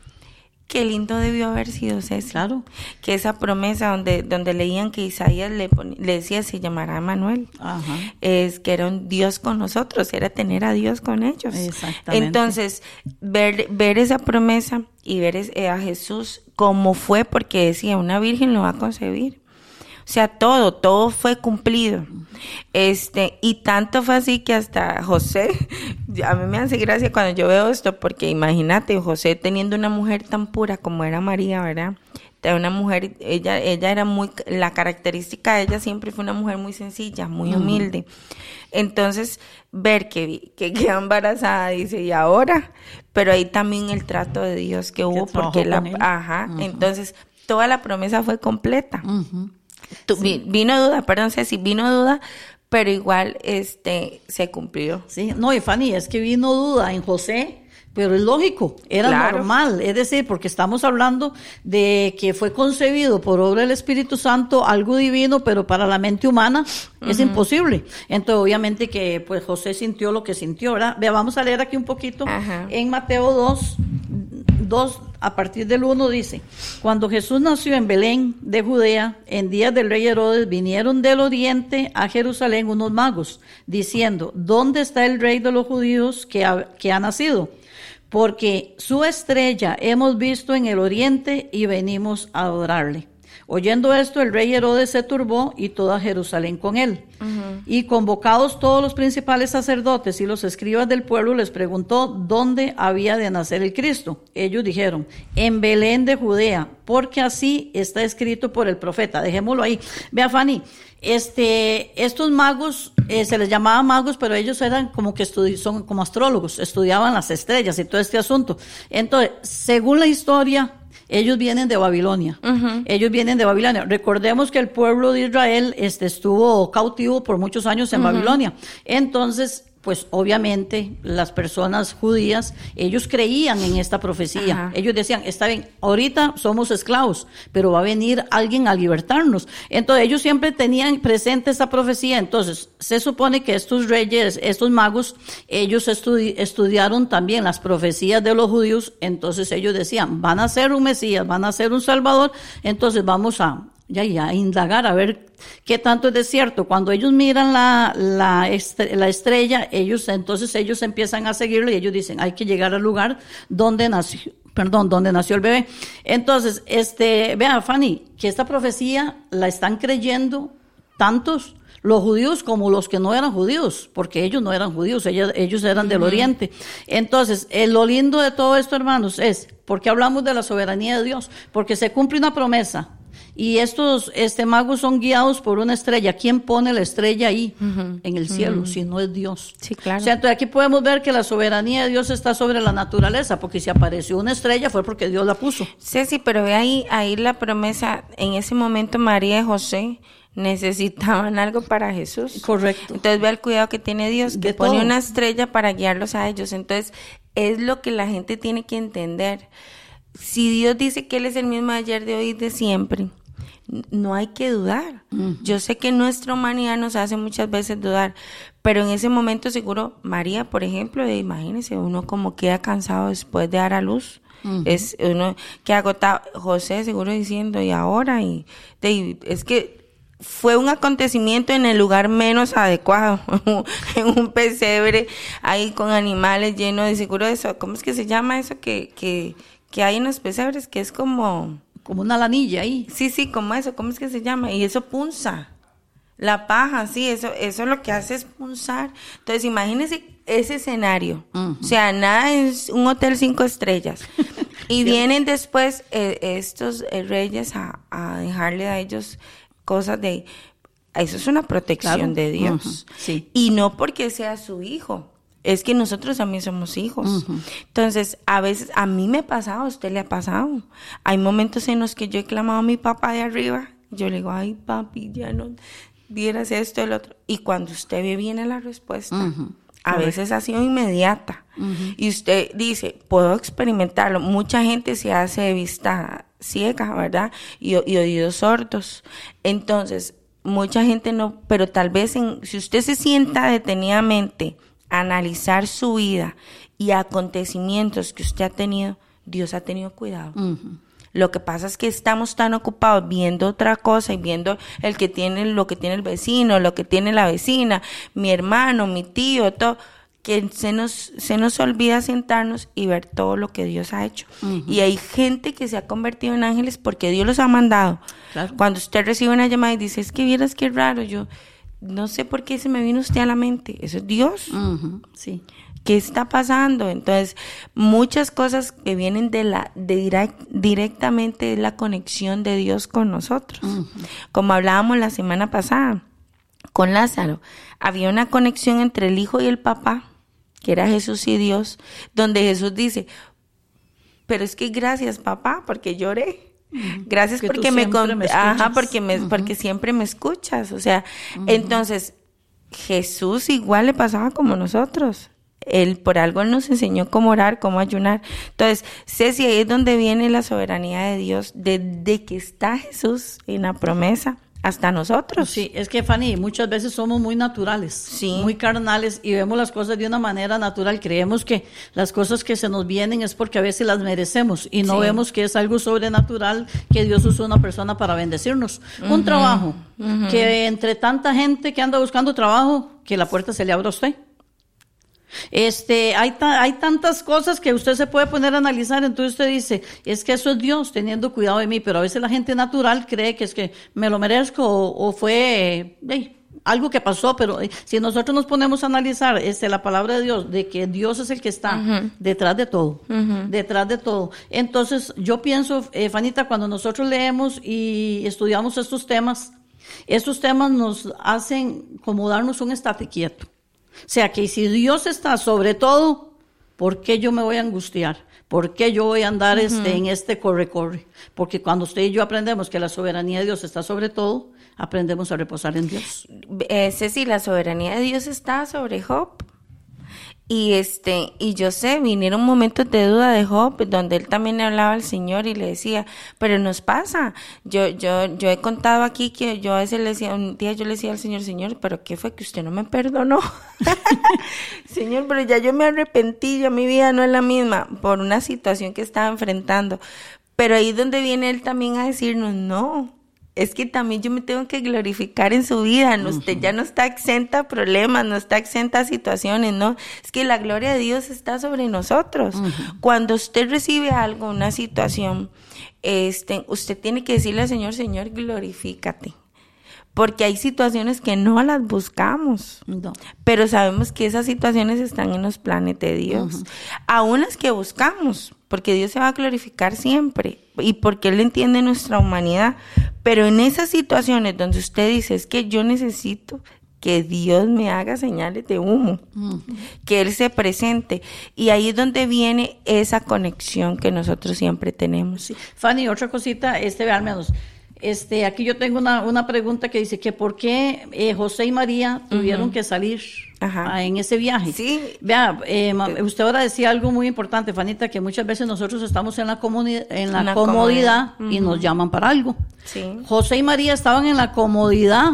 Qué lindo debió haber sido César. Claro. Que esa promesa donde, donde leían que Isaías le, le decía se llamará Manuel. Ajá. Es que era un Dios con nosotros, era tener a Dios con ellos. Exactamente. Entonces, ver, ver esa promesa y ver eh, a Jesús como fue, porque decía, una virgen lo va a concebir. O sea, todo, todo fue cumplido. Este, y tanto fue así que hasta José, a mí me hace gracia cuando yo veo esto, porque imagínate, José teniendo una mujer tan pura como era María, ¿verdad? Una mujer, ella, ella era muy, la característica de ella siempre fue una mujer muy sencilla, muy humilde. Entonces, ver que, que queda embarazada, dice, y ahora, pero ahí también el trato de Dios que hubo, porque la, ajá, entonces, toda la promesa fue completa vino duda, perdón, si vino duda, pero igual este se cumplió. Sí, no, y Fanny, es que vino duda en José, pero es lógico, era normal, es decir, porque estamos hablando de que fue concebido por obra del Espíritu Santo algo divino, pero para la mente humana es imposible. Entonces, obviamente que pues José sintió lo que sintió, ¿verdad? Vea, vamos a leer aquí un poquito en Mateo 2, 2, a partir del 1 dice, cuando Jesús nació en Belén de Judea, en días del rey Herodes, vinieron del oriente a Jerusalén unos magos, diciendo, ¿dónde está el rey de los judíos que ha, que ha nacido? Porque su estrella hemos visto en el oriente y venimos a adorarle. Oyendo esto, el rey Herodes se turbó y toda Jerusalén con él. Y convocados todos los principales sacerdotes y los escribas del pueblo, les preguntó dónde había de nacer el Cristo. Ellos dijeron, en Belén de Judea, porque así está escrito por el profeta. Dejémoslo ahí. Vea, Fanny, este, estos magos, eh, se les llamaba magos, pero ellos eran como que son como astrólogos, estudiaban las estrellas y todo este asunto. Entonces, según la historia, ellos vienen de Babilonia. Ellos vienen de Babilonia. Recordemos que el pueblo de Israel este, estuvo cautivo por muchos años en Babilonia. Entonces, pues obviamente las personas judías, ellos creían en esta profecía. Ajá. Ellos decían, está bien, ahorita somos esclavos, pero va a venir alguien a libertarnos. Entonces ellos siempre tenían presente esta profecía. Entonces se supone que estos reyes, estos magos, ellos estudi- estudiaron también las profecías de los judíos. Entonces ellos decían, van a ser un Mesías, van a ser un Salvador. Entonces vamos a, ya, ya, indagar a ver qué tanto es de cierto. Cuando ellos miran la, la, estre- la estrella, ellos, entonces ellos empiezan a seguirlo y ellos dicen, hay que llegar al lugar donde nació, perdón, donde nació el bebé. Entonces, este, vea, Fanny, que esta profecía la están creyendo tantos los judíos como los que no eran judíos, porque ellos no eran judíos, ellos, ellos eran del oriente. Entonces, eh, lo lindo de todo esto, hermanos, es, porque hablamos de la soberanía de Dios? Porque se cumple una promesa. Y estos este, magos son guiados por una estrella. ¿Quién pone la estrella ahí en el cielo si no es Dios? Sí, claro. O sea, entonces aquí podemos ver que la soberanía de Dios está sobre la naturaleza, porque si apareció una estrella fue porque Dios la puso. Ceci, pero ve ahí, ahí la promesa, en ese momento María y José necesitaban algo para Jesús. Correcto. Entonces ve el cuidado que tiene Dios, que De pone todo. una estrella para guiarlos a ellos. Entonces es lo que la gente tiene que entender. Si Dios dice que Él es el mismo de ayer, de hoy y de siempre, no hay que dudar. Yo sé que nuestra humanidad nos hace muchas veces dudar, pero en ese momento seguro, María, por ejemplo, eh, imagínense, uno como queda cansado después de dar a luz. Es uno que agotado, José seguro diciendo, y ahora, y, de- es que fue un acontecimiento en el lugar menos adecuado, en un pesebre, ahí con animales llenos de seguro de eso, ¿cómo es que se llama eso que, que, que hay en los pesebres? Que es como, Como una lanilla ahí. sí, sí, como eso, ¿cómo es que se llama? Y eso punza. La paja, sí, eso, eso lo que hace es punzar. Entonces, imagínense ese escenario. O sea, nada es un hotel cinco estrellas. y vienen después eh, estos eh, reyes a, a dejarle a ellos cosas de... Eso es una protección Claro. de Dios. Sí. Y no porque sea su hijo. Es que nosotros también somos hijos. Entonces, a veces, a mí me ha pasado, a usted le ha pasado. Hay momentos en los que yo he clamado a mi papá de arriba. Yo le digo, ay, papi, ya no vieras esto, el otro. Y cuando usted ve, viene la respuesta. A veces ha sido inmediata. Y usted dice, puedo experimentarlo. Mucha gente se hace de vista ciega, ¿verdad? Y, y oídos sordos. Entonces, mucha gente no, pero tal vez en, si usted se sienta detenidamente analizar su vida y acontecimientos que usted ha tenido, Dios ha tenido cuidado. Lo que pasa es que estamos tan ocupados viendo otra cosa y viendo el que tiene lo que tiene el vecino, lo que tiene la vecina, mi hermano, mi tío, todo, que se nos se nos olvida sentarnos y ver todo lo que Dios ha hecho. Y hay gente que se ha convertido en ángeles porque Dios los ha mandado. Claro. Cuando usted recibe una llamada y dice, "Es que vieras qué raro, yo no sé por qué se me vino usted a la mente." Eso es Dios. Sí. ¿Qué está pasando? Entonces, muchas cosas que vienen de la de direct- directamente de la conexión de Dios con nosotros. Como hablábamos la semana pasada con Lázaro, había una conexión entre el hijo y el papá, que era Jesús y Dios, donde Jesús dice, pero es que gracias papá, porque lloré. Gracias porque me, con- me ajá, porque me, porque siempre me escuchas, o sea, entonces Jesús igual le pasaba como nosotros. Él por algo nos enseñó cómo orar, cómo ayunar. Entonces, Ceci, ahí es donde viene la soberanía de Dios, desde que está Jesús en la promesa hasta nosotros. Sí, es que Fanny, muchas veces somos muy naturales, Sí. muy carnales y vemos las cosas de una manera natural. Creemos que las cosas que se nos vienen es porque a veces las merecemos y no Sí. vemos que es algo sobrenatural que Dios usó una persona para bendecirnos. Un trabajo que entre tanta gente que anda buscando trabajo, que la puerta se le abra a usted. Este, hay, ta- hay tantas cosas que usted se puede poner a analizar, entonces usted dice, es que eso es Dios teniendo cuidado de mí, pero a veces la gente natural cree que es que me lo merezco o, o fue algo que pasó, pero eh, si nosotros nos ponemos a analizar este, la palabra de Dios, de que Dios es el que está detrás de todo, detrás de todo. Entonces yo pienso, eh, Fanita, cuando nosotros leemos y estudiamos estos temas, estos temas nos hacen como darnos un estate quieto. O sea que si Dios está sobre todo, ¿por qué yo me voy a angustiar? ¿Por qué yo voy a andar este, en este corre-corre? Porque cuando usted y yo aprendemos que la soberanía de Dios está sobre todo, aprendemos a reposar en Dios. Eh, Ceci, la soberanía de Dios está sobre Job. Y este, y yo sé, vinieron momentos de duda de Job, donde él también le hablaba al Señor y le decía, pero nos pasa. Yo, yo, yo he contado aquí que yo a veces le decía, un día yo le decía al Señor, Señor, pero ¿qué fue que usted no me perdonó? señor, pero ya yo me arrepentí, ya mi vida no es la misma por una situación que estaba enfrentando. Pero ahí es donde viene él también a decirnos, no, es que también yo me tengo que glorificar en su vida. No, Usted ya no está exenta a problemas, no está exenta a situaciones, ¿no? Es que la gloria de Dios está sobre nosotros. Cuando usted recibe algo, una situación, este, usted tiene que decirle al Señor, Señor, glorifícate. Porque hay situaciones que no las buscamos, pero sabemos que esas situaciones están en los planes de Dios. Aún las que buscamos, porque Dios se va a glorificar siempre y porque Él entiende nuestra humanidad. Pero en esas situaciones donde usted dice, es que yo necesito que Dios me haga señales de humo, que Él se presente. Y ahí es donde viene esa conexión que nosotros siempre tenemos. Fanny, otra cosita, este, al menos, este, aquí yo tengo una, una pregunta que dice que por qué eh, José y María tuvieron que salir en ese viaje. Sí. Vea, eh, usted ahora decía algo muy importante, Fanita, que muchas veces nosotros estamos en la, en la comodidad y nos llaman para algo. Sí. José y María estaban en la comodidad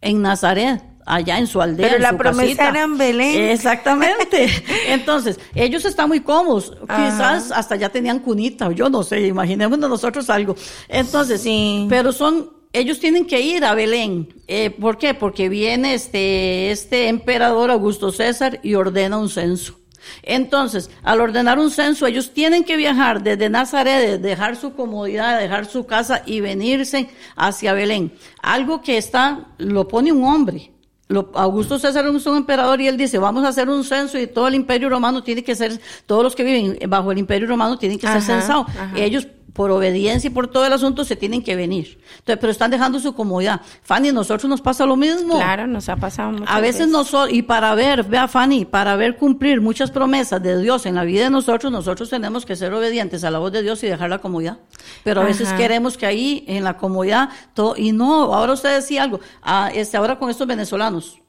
en Nazaret allá en su aldea. Pero en la su promesa casita. era en Belén. Exactamente. Entonces, ellos están muy cómodos. Quizás hasta ya tenían cunita, yo no sé, imaginémonos nosotros algo. Entonces, Sí. pero son, ellos tienen que ir a Belén. Eh, ¿Por qué? Porque viene este, este emperador Augusto César y ordena un censo. Entonces, al ordenar un censo, ellos tienen que viajar desde Nazaret, de dejar su comodidad, dejar su casa y venirse hacia Belén. Algo que está, lo pone un hombre. Lo- Augusto César es un emperador y él dice, vamos a hacer un censo y todo el imperio romano tiene que ser, todos los que viven bajo el imperio romano tienen que Ajá, ser censados. Ellos, por obediencia y por todo el asunto, se tienen que venir. Entonces, pero están dejando su comodidad. Fanny, nosotros nos pasa lo mismo. Claro, nos ha pasado muchas A veces nosotros, y para ver, vea Fanny, para ver cumplir muchas promesas de Dios en la vida de nosotros, nosotros tenemos que ser obedientes a la voz de Dios y dejar la comodidad. Pero a veces Ajá. queremos que ahí, en la comodidad, todo, y no, ahora usted decía algo, ah, este, ahora con estos venezolanos.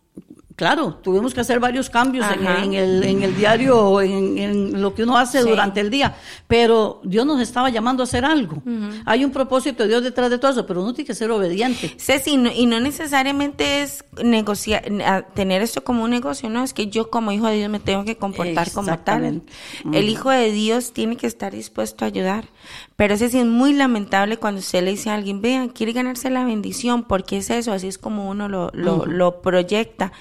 Claro, tuvimos que hacer varios cambios en, en el, en el diario, en, en lo que uno hace Sí. durante el día, pero Dios nos estaba llamando a hacer algo. Hay un propósito de Dios detrás de todo eso, pero uno tiene que ser obediente. Ceci, no- y no necesariamente es negociar, tener esto como un negocio, no, es que yo como hijo de Dios me tengo que comportar como tal. El hijo de Dios tiene que estar dispuesto a ayudar. Pero ese sí es muy lamentable cuando usted le dice a alguien, vean, quiere ganarse la bendición, porque es eso, así es como uno lo, lo, lo proyecta.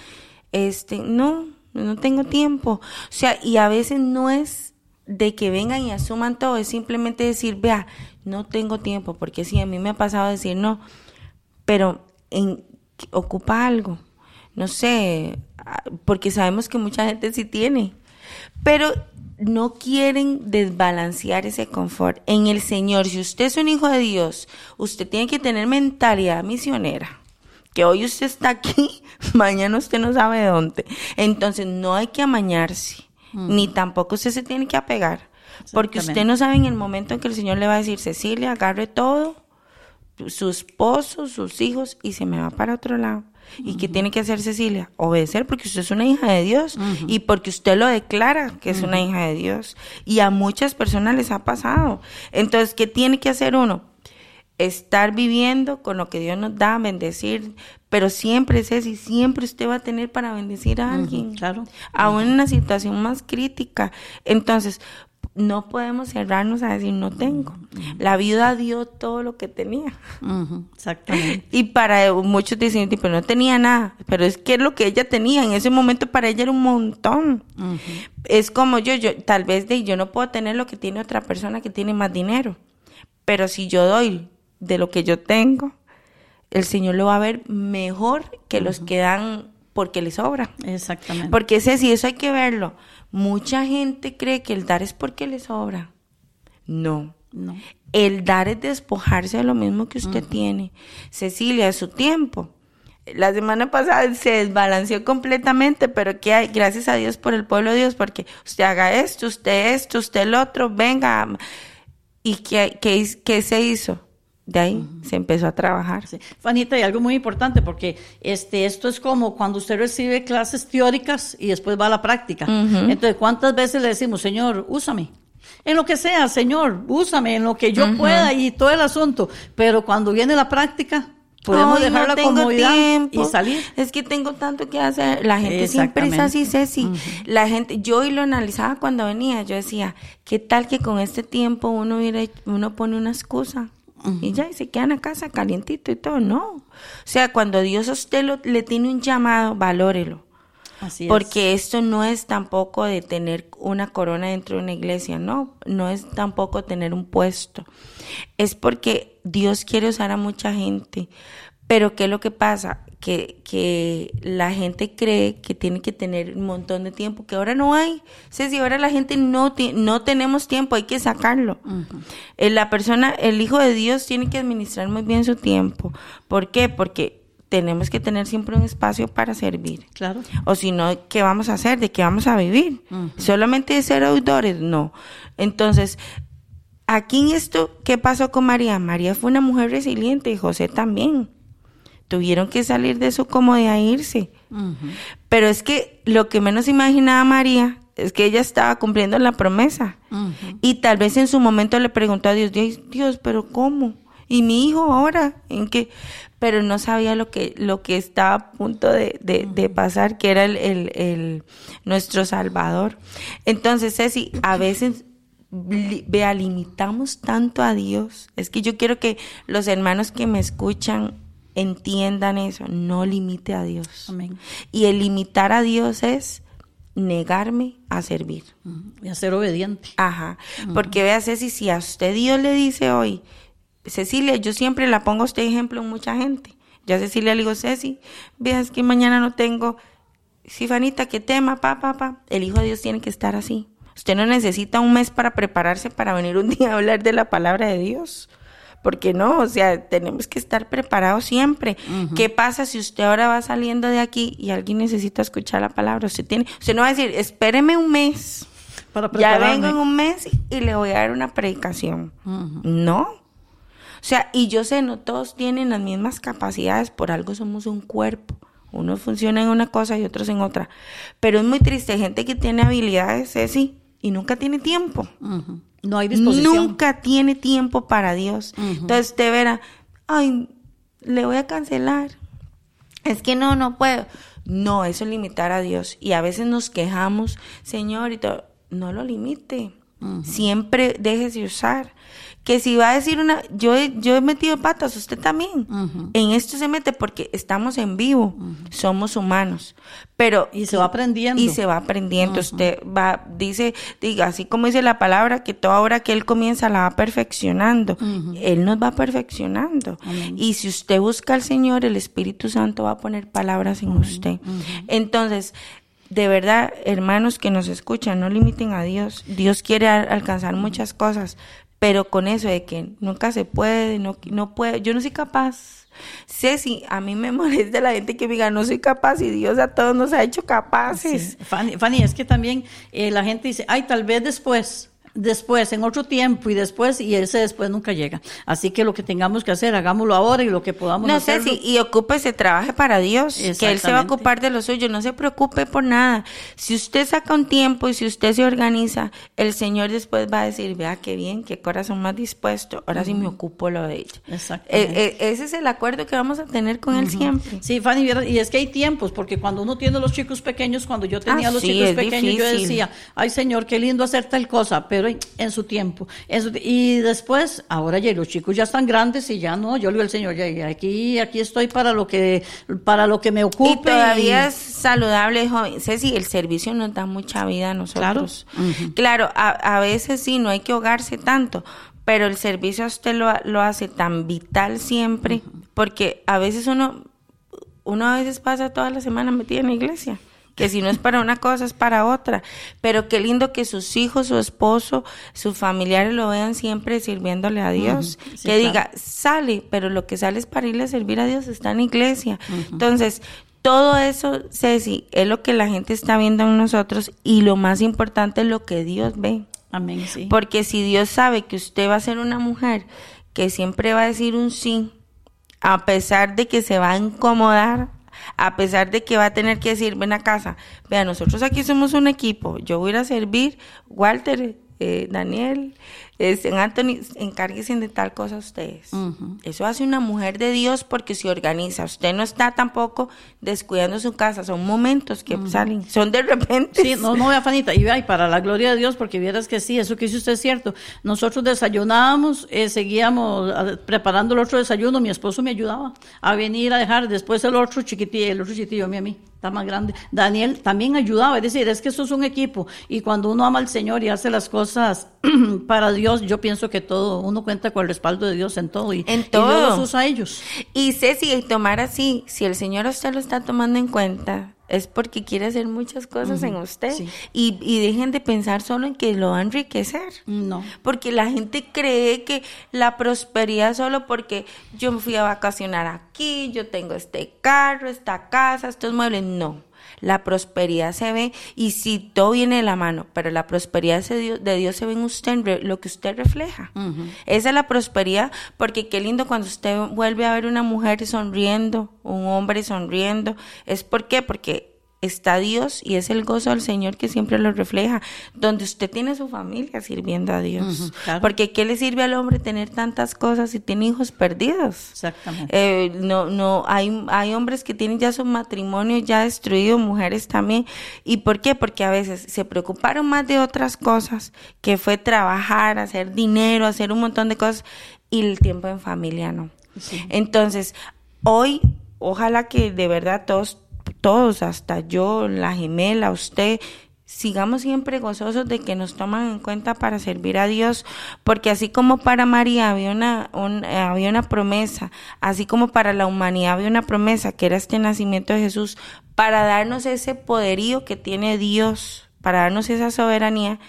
Este, no, no tengo tiempo. O sea, y a veces no es de que vengan y asuman todo, es simplemente decir, vea, no tengo tiempo, porque sí, a mí me ha pasado decir no, pero en, ocupa algo, no sé, ah, porque sabemos que mucha gente sí tiene, pero no quieren desbalancear ese confort. En el Señor, si usted es un hijo de Dios, usted tiene que tener mentalidad misionera. Que hoy usted está aquí, mañana usted no sabe dónde. Entonces no hay que amañarse, ni tampoco usted se tiene que apegar. Porque usted no sabe en el momento en que el Señor le va a decir, Cecilia, agarre todo, su esposo, sus hijos, y se me va para otro lado. ¿Y qué tiene que hacer Cecilia? Obedecer porque usted es una hija de Dios y porque usted lo declara que es una hija de Dios. Y a muchas personas les ha pasado. Entonces, ¿qué tiene que hacer uno? Estar viviendo con lo que Dios nos da, bendecir, pero siempre, Ceci, siempre usted va a tener para bendecir a alguien. claro. Aún en una situación más crítica. Entonces, no podemos cerrarnos a decir no tengo. La viuda dio todo lo que tenía. Exactamente. Y para muchos dicen, tipo, no tenía nada, pero es que es lo que ella tenía. En ese momento para ella era un montón. Es como yo, yo, tal vez de yo no puedo tener lo que tiene otra persona que tiene más dinero. Pero si yo doy de lo que yo tengo, el Señor lo va a ver mejor que los que dan porque les sobra. Exactamente. Porque ese sí, eso hay que verlo. Mucha gente cree que el dar es porque le sobra. No. no. El dar es despojarse de lo mismo que usted tiene. Cecilia, su tiempo. La semana pasada se desbalanceó completamente, pero que hay, gracias a Dios por el pueblo de Dios, porque usted haga esto, usted esto, usted el otro, venga. ¿Y qué, qué, qué se hizo? De ahí se empezó a trabajar. Sí. Fanita, y algo muy importante, porque este, esto es como cuando usted recibe clases teóricas y después va a la práctica. Entonces, ¿cuántas veces le decimos, Señor, úsame? En lo que sea, Señor, úsame, en lo que yo pueda y todo el asunto. Pero cuando viene la práctica, podemos Ay, dejar no la comodidad tiempo. y salir. Es que tengo tanto que hacer. La gente siempre es así, Ceci. La gente, yo y lo analizaba cuando venía, yo decía, ¿qué tal que con este tiempo uno uno pone una excusa? Y ya, y se queda en la casa calientito y todo. No. O sea, cuando Dios a usted lo- le tiene un llamado, valórelo. Así es. Porque esto no es tampoco de tener una corona dentro de una iglesia, no, no es tampoco tener un puesto. Es porque Dios quiere usar a mucha gente. Pero ¿qué es lo que pasa? Que, que la gente cree que tiene que tener un montón de tiempo, que ahora no hay. si ahora la gente no, no tenemos tiempo, hay que sacarlo. Eh, La persona, el Hijo de Dios tiene que administrar muy bien su tiempo. ¿Por qué? Porque tenemos que tener siempre un espacio para servir. Claro. O si no, ¿qué vamos a hacer? ¿De qué vamos a vivir? ¿Solamente de ser oidores? No. Entonces, aquí en esto, ¿qué pasó con María? María fue una mujer resiliente y José también. Tuvieron que salir de su comodidad e irse. Pero es que lo que menos imaginaba María es que ella estaba cumpliendo la promesa. Y tal vez en su momento le preguntó a Dios, Dios, pero ¿cómo? ¿Y mi hijo ahora? ¿En qué? Pero no sabía lo que, lo que estaba a punto de, de- de pasar, que era el, el- el- nuestro Salvador. Entonces, Ceci, a veces, vea, limitamos tanto a Dios. Es que yo quiero que los hermanos que me escuchan entiendan eso. No limite a Dios. Amén. Y el limitar a Dios es negarme a servir. Y a ser obediente. Ajá. Porque vea, Ceci, si a usted Dios le dice hoy, Cecilia, yo siempre la pongo a usted ejemplo en mucha gente. Yo a Cecilia le digo, Ceci, vea, es que mañana no tengo. Sifanita, ¿qué tema? Pa, pa, pa. El Hijo de Dios tiene que estar así. Usted no necesita un mes para prepararse para venir un día a hablar de la palabra de Dios. Porque no, o sea, tenemos que estar preparados siempre. ¿Qué pasa si usted ahora va saliendo de aquí y alguien necesita escuchar la palabra? Usted tiene, usted no va a decir, espéreme un mes. Para Ya vengo en un mes y le voy a dar una predicación. No. O sea, y yo sé, no todos tienen las mismas capacidades, por algo somos un cuerpo. Unos funcionan en una cosa y otros en otra. Pero es muy triste, gente que tiene habilidades, Ceci, y nunca tiene tiempo. No hay disposición. Nunca tiene tiempo para Dios. Entonces usted verá, ay, le voy a cancelar. Es que no, no puedo. No, eso es limitar a Dios. Y a veces nos quejamos, Señor, y todo. No lo limite. Siempre déjese usar. Que si va a decir una, yo he, yo he metido patas, usted también. En esto se mete porque estamos en vivo, somos humanos. Pero Y se va aprendiendo. y se va aprendiendo. Usted va, dice, diga, así como dice la palabra, que toda obra que Él comienza la va perfeccionando. Él nos va perfeccionando. Y si usted busca al Señor, el Espíritu Santo va a poner palabras en usted. Entonces, de verdad, hermanos que nos escuchan, no limiten a Dios. Dios quiere al- alcanzar muchas cosas, pero con eso de que nunca se puede, no, no puede, yo no soy capaz. Ceci, a mí me molesta la gente que me diga, no soy capaz y Dios a todos nos ha hecho capaces. Fanny, Fanny, es que también eh, la gente dice, ay, tal vez después, después, en otro tiempo y después, y ese después nunca llega. Así que lo que tengamos que hacer, hagámoslo ahora y lo que podamos No sé si, y ocúpese, trabaje para Dios, que Él se va a ocupar de lo suyo, no se preocupe por nada. Si usted saca un tiempo y si usted se organiza, el Señor después va a decir, vea qué bien, qué corazón más dispuesto, ahora sí me ocupo lo de ella. Exactamente. Eh, eh, ese es el acuerdo que vamos a tener con Él siempre. Sí, Fanny, y es que hay tiempos, porque cuando uno tiene los chicos pequeños, cuando yo tenía Ah, los sí, chicos pequeños, yo decía, ay Señor, qué lindo hacer tal cosa, pero en, en su tiempo. en su- y después, ahora ya los chicos ya están grandes y ya no, yo le digo al Señor, ya, aquí, aquí estoy para lo que, para lo que me ocupe. Y todavía es saludable, joven. Ceci, el servicio nos da mucha vida a nosotros. Claro, a, a veces sí, no hay que ahogarse tanto, pero el servicio a usted lo, lo hace tan vital siempre, porque a veces uno, uno a veces pasa toda la semana metido en la iglesia. Que si no es para una cosa, es para otra. Pero qué lindo que sus hijos, su esposo, sus familiares lo vean siempre sirviéndole a Dios. Sí, que diga, sale, pero lo que sale es para irle a servir a Dios, está en iglesia. Entonces, todo eso, Ceci, es lo que la gente está viendo en nosotros y lo más importante es lo que Dios ve. Amén, sí. Porque si Dios sabe que usted va a ser una mujer que siempre va a decir un sí, a pesar de que se va a incomodar, a pesar de que va a tener que decir, ven a casa, vea, nosotros aquí somos un equipo, yo voy a ir a servir, Walter, eh, Daniel, este, Anthony, encárguense de tal cosa ustedes. Eso hace una mujer de Dios porque se organiza. Usted no está tampoco descuidando su casa. Son momentos que salen, son de repente. Sí, no, no, vea, Fanita, y vea, y para la gloria de Dios, porque vieras que sí, eso que dice usted es cierto. Nosotros desayunábamos, eh, seguíamos preparando el otro desayuno, mi esposo me ayudaba a venir a dejar después el otro chiquitillo, el otro chiquitillo a mí a mí está más grande. Daniel también ayudaba, es decir, es que esto es un equipo y cuando uno ama al Señor y hace las cosas para Dios, yo pienso que todo, uno cuenta con el respaldo de Dios en todo y, en todo. Dios los usa a ellos. Y Ceci, tomar así, si el Señor usted lo está tomando en cuenta, es porque quiere hacer muchas cosas en usted. Y, y, dejen de pensar solo en que lo va a enriquecer. No. Porque la gente cree que la prosperidad solo porque yo fui a vacacionar aquí, yo tengo este carro, esta casa, estos muebles. No la prosperidad se ve y si todo viene de la mano, pero la prosperidad de Dios, se ve en usted, lo que usted refleja. Esa es la prosperidad, porque qué lindo cuando usted vuelve a ver una mujer sonriendo, un hombre sonriendo. ¿Es por qué? Porque está Dios y es el gozo del Señor que siempre lo refleja, donde usted tiene su familia sirviendo a Dios. Porque ¿qué le sirve al hombre tener tantas cosas si tiene hijos perdidos? Exactamente. Eh, no, no, hay, hay hombres que tienen ya su matrimonio ya destruido, mujeres también. ¿Y por qué? Porque a veces se preocuparon más de otras cosas, que fue trabajar, hacer dinero, hacer un montón de cosas, y el tiempo en familia no. Entonces, hoy, ojalá que de verdad todos todos, hasta yo, la gemela, usted, sigamos siempre gozosos de que nos toman en cuenta para servir a Dios, porque así como para María había una, había una promesa, así como para la humanidad había una promesa, que era este nacimiento de Jesús, para darnos ese poderío que tiene Dios, para darnos esa soberanía,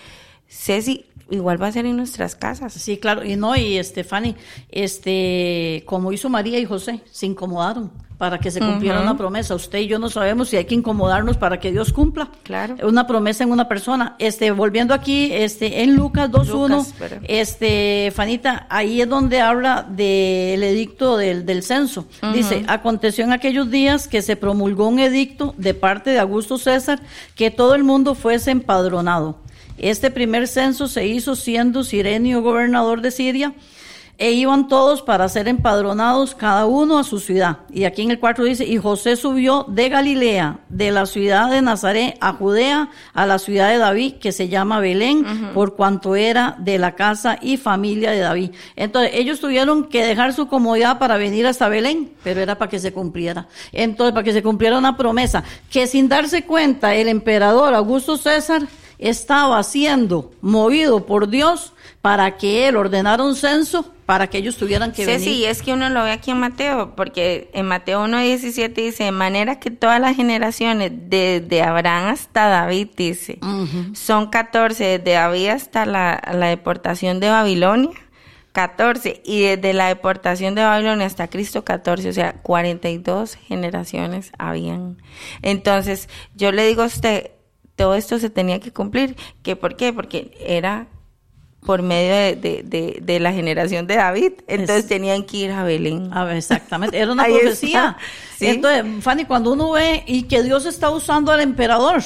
Ceci, igual va a ser en nuestras casas. Sí, claro, y no, y Estefani, este, como hizo María y José, se incomodaron para que se cumpliera una promesa. Usted y yo no sabemos si hay que incomodarnos para que Dios cumpla. Claro. Una promesa en una persona. Este, volviendo aquí, este, en Lucas 2.1, este, Fanita, ahí es donde habla del edicto del, del censo. Dice, aconteció en aquellos días que se promulgó un edicto de parte de Augusto César que todo el mundo fuese empadronado. Este primer censo se hizo siendo Sirenio gobernador de Siria e iban todos para ser empadronados cada uno a su ciudad. Y aquí en el 4 dice, y José subió de Galilea, de la ciudad de Nazaret a Judea, a la ciudad de David, que se llama Belén, por cuanto era de la casa y familia de David. Entonces ellos tuvieron que dejar su comodidad para venir hasta Belén, pero era para que se cumpliera. Entonces, para que se cumpliera una promesa, que sin darse cuenta el emperador Augusto César estaba siendo movido por Dios para que él ordenara un censo para que ellos tuvieran que sí, venir. Sí, es que uno lo ve aquí en Mateo, porque en Mateo 1.17 dice, de manera que todas las generaciones, desde Abraham hasta David, dice, son 14, desde David hasta la, la deportación de Babilonia, 14, y desde la deportación de Babilonia hasta Cristo, 14, o sea, 42 generaciones habían. Entonces, yo le digo a usted, todo esto se tenía que cumplir. ¿Qué, ¿Por qué? Porque era por medio de, la generación de David. Entonces tenían que ir a Belén. A ver, exactamente. Era una profecía. Entonces, Fanny, cuando uno ve y que Dios está usando al emperador,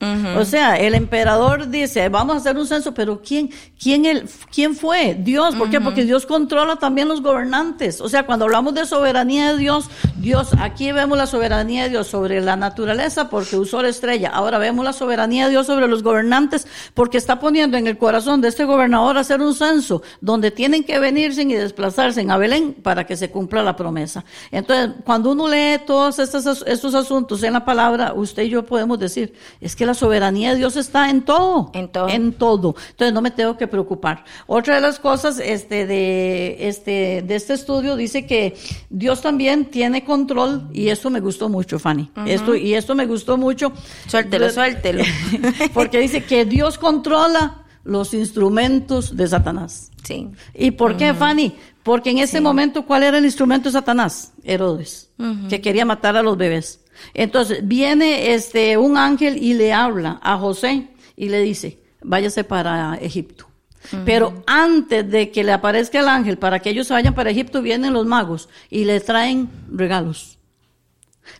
o sea, el emperador dice, vamos a hacer un censo, pero ¿quién, quién, el, quién fue? Dios. ¿Por qué? Porque Dios controla también los gobernantes. O sea, cuando hablamos de soberanía de Dios, Dios, aquí vemos la soberanía de Dios sobre la naturaleza porque usó la estrella. Ahora vemos la soberanía de Dios sobre los gobernantes porque está poniendo en el corazón de este gobernador hacer un censo donde tienen que venirse y desplazarse a Belén para que se cumpla la promesa. Entonces, cuando uno lee todos estos, estos asuntos en la palabra, usted y yo podemos decir, es que la soberanía de Dios está en todo. En todo. En todo. Entonces no me tengo que preocupar. Otra de las cosas este, de, este, de este estudio dice que Dios también tiene control y eso me gustó mucho, Fanny. esto, y esto me gustó mucho. Suéltelo, suéltelo. porque dice que Dios controla los instrumentos de Satanás. Sí. ¿Y por qué, Fanny? Porque en ese momento, ¿cuál era el instrumento de Satanás? Herodes, que quería matar a los bebés. Entonces viene este un ángel y le habla a José y le dice, váyase para Egipto. Pero antes de que le aparezca el ángel para que ellos se vayan para Egipto, vienen los magos y le traen regalos.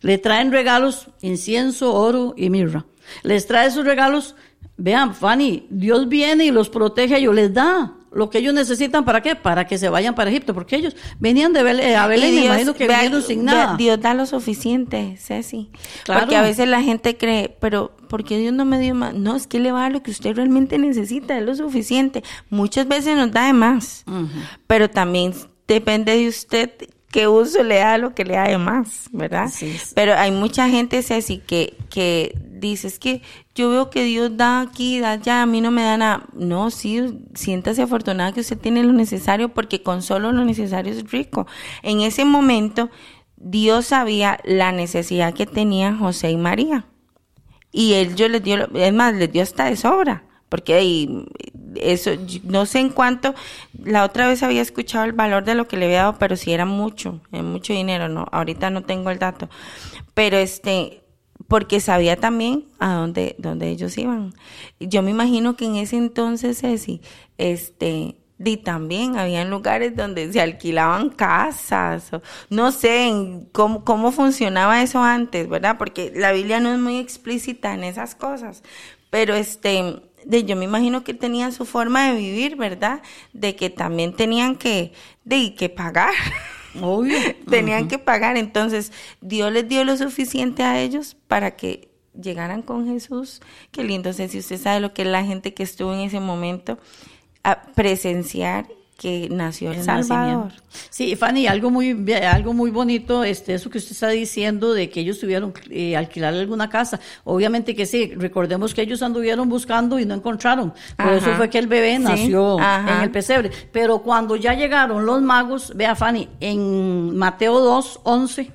Le traen regalos, incienso, oro y mirra. Les trae esos regalos. Vean, Fanny, Dios viene y los protege, ellos les da lo que ellos necesitan, ¿para qué? Para que se vayan para Egipto, porque ellos venían de Belén, a Belén, me imagino que vinieron sin nada. Dios da lo suficiente, Ceci. Porque a veces la gente cree, pero ¿por qué Dios no me dio más? No, es que le va a dar lo que usted realmente necesita, es lo suficiente. Muchas veces nos da de más, pero también depende de usted qué uso le da lo que le da de más, ¿verdad? Sí, Pero hay mucha gente, Ceci, que, que dice, es que yo veo que Dios da aquí, da ya, a mí no me da nada. No, sí, siéntase afortunada que usted tiene lo necesario porque con solo lo necesario es rico. En ese momento, Dios sabía la necesidad que tenían José y María. Y él yo les dio, es más, les dio hasta de sobra porque eso, no sé en cuánto, la otra vez había escuchado el valor de lo que le había dado, pero sí era mucho, mucho dinero, no, ahorita no tengo el dato, pero este, porque sabía también a dónde, dónde ellos iban. Yo me imagino que en ese entonces, Ceci, este, y también habían lugares donde se alquilaban casas, no sé cómo, cómo funcionaba eso antes, ¿verdad? Porque la Biblia no es muy explícita en esas cosas, pero este, de, yo me imagino que tenían su forma de vivir, ¿verdad? De que también tenían que, de, que pagar. Obvio. tenían que pagar. Entonces, Dios les dio lo suficiente a ellos para que llegaran con Jesús. Qué lindo, sé si usted sabe lo que es la gente que estuvo en ese momento a presenciar que nació el, Salvador. Sí, Fanny, algo muy algo muy bonito, este, eso que usted está diciendo de que ellos tuvieron que eh, alquilar alguna casa. Obviamente que sí, recordemos que ellos anduvieron buscando y no encontraron. Por eso fue que el bebé nació en el pesebre. Pero cuando ya llegaron los magos, vea Fanny, en Mateo 2, 11,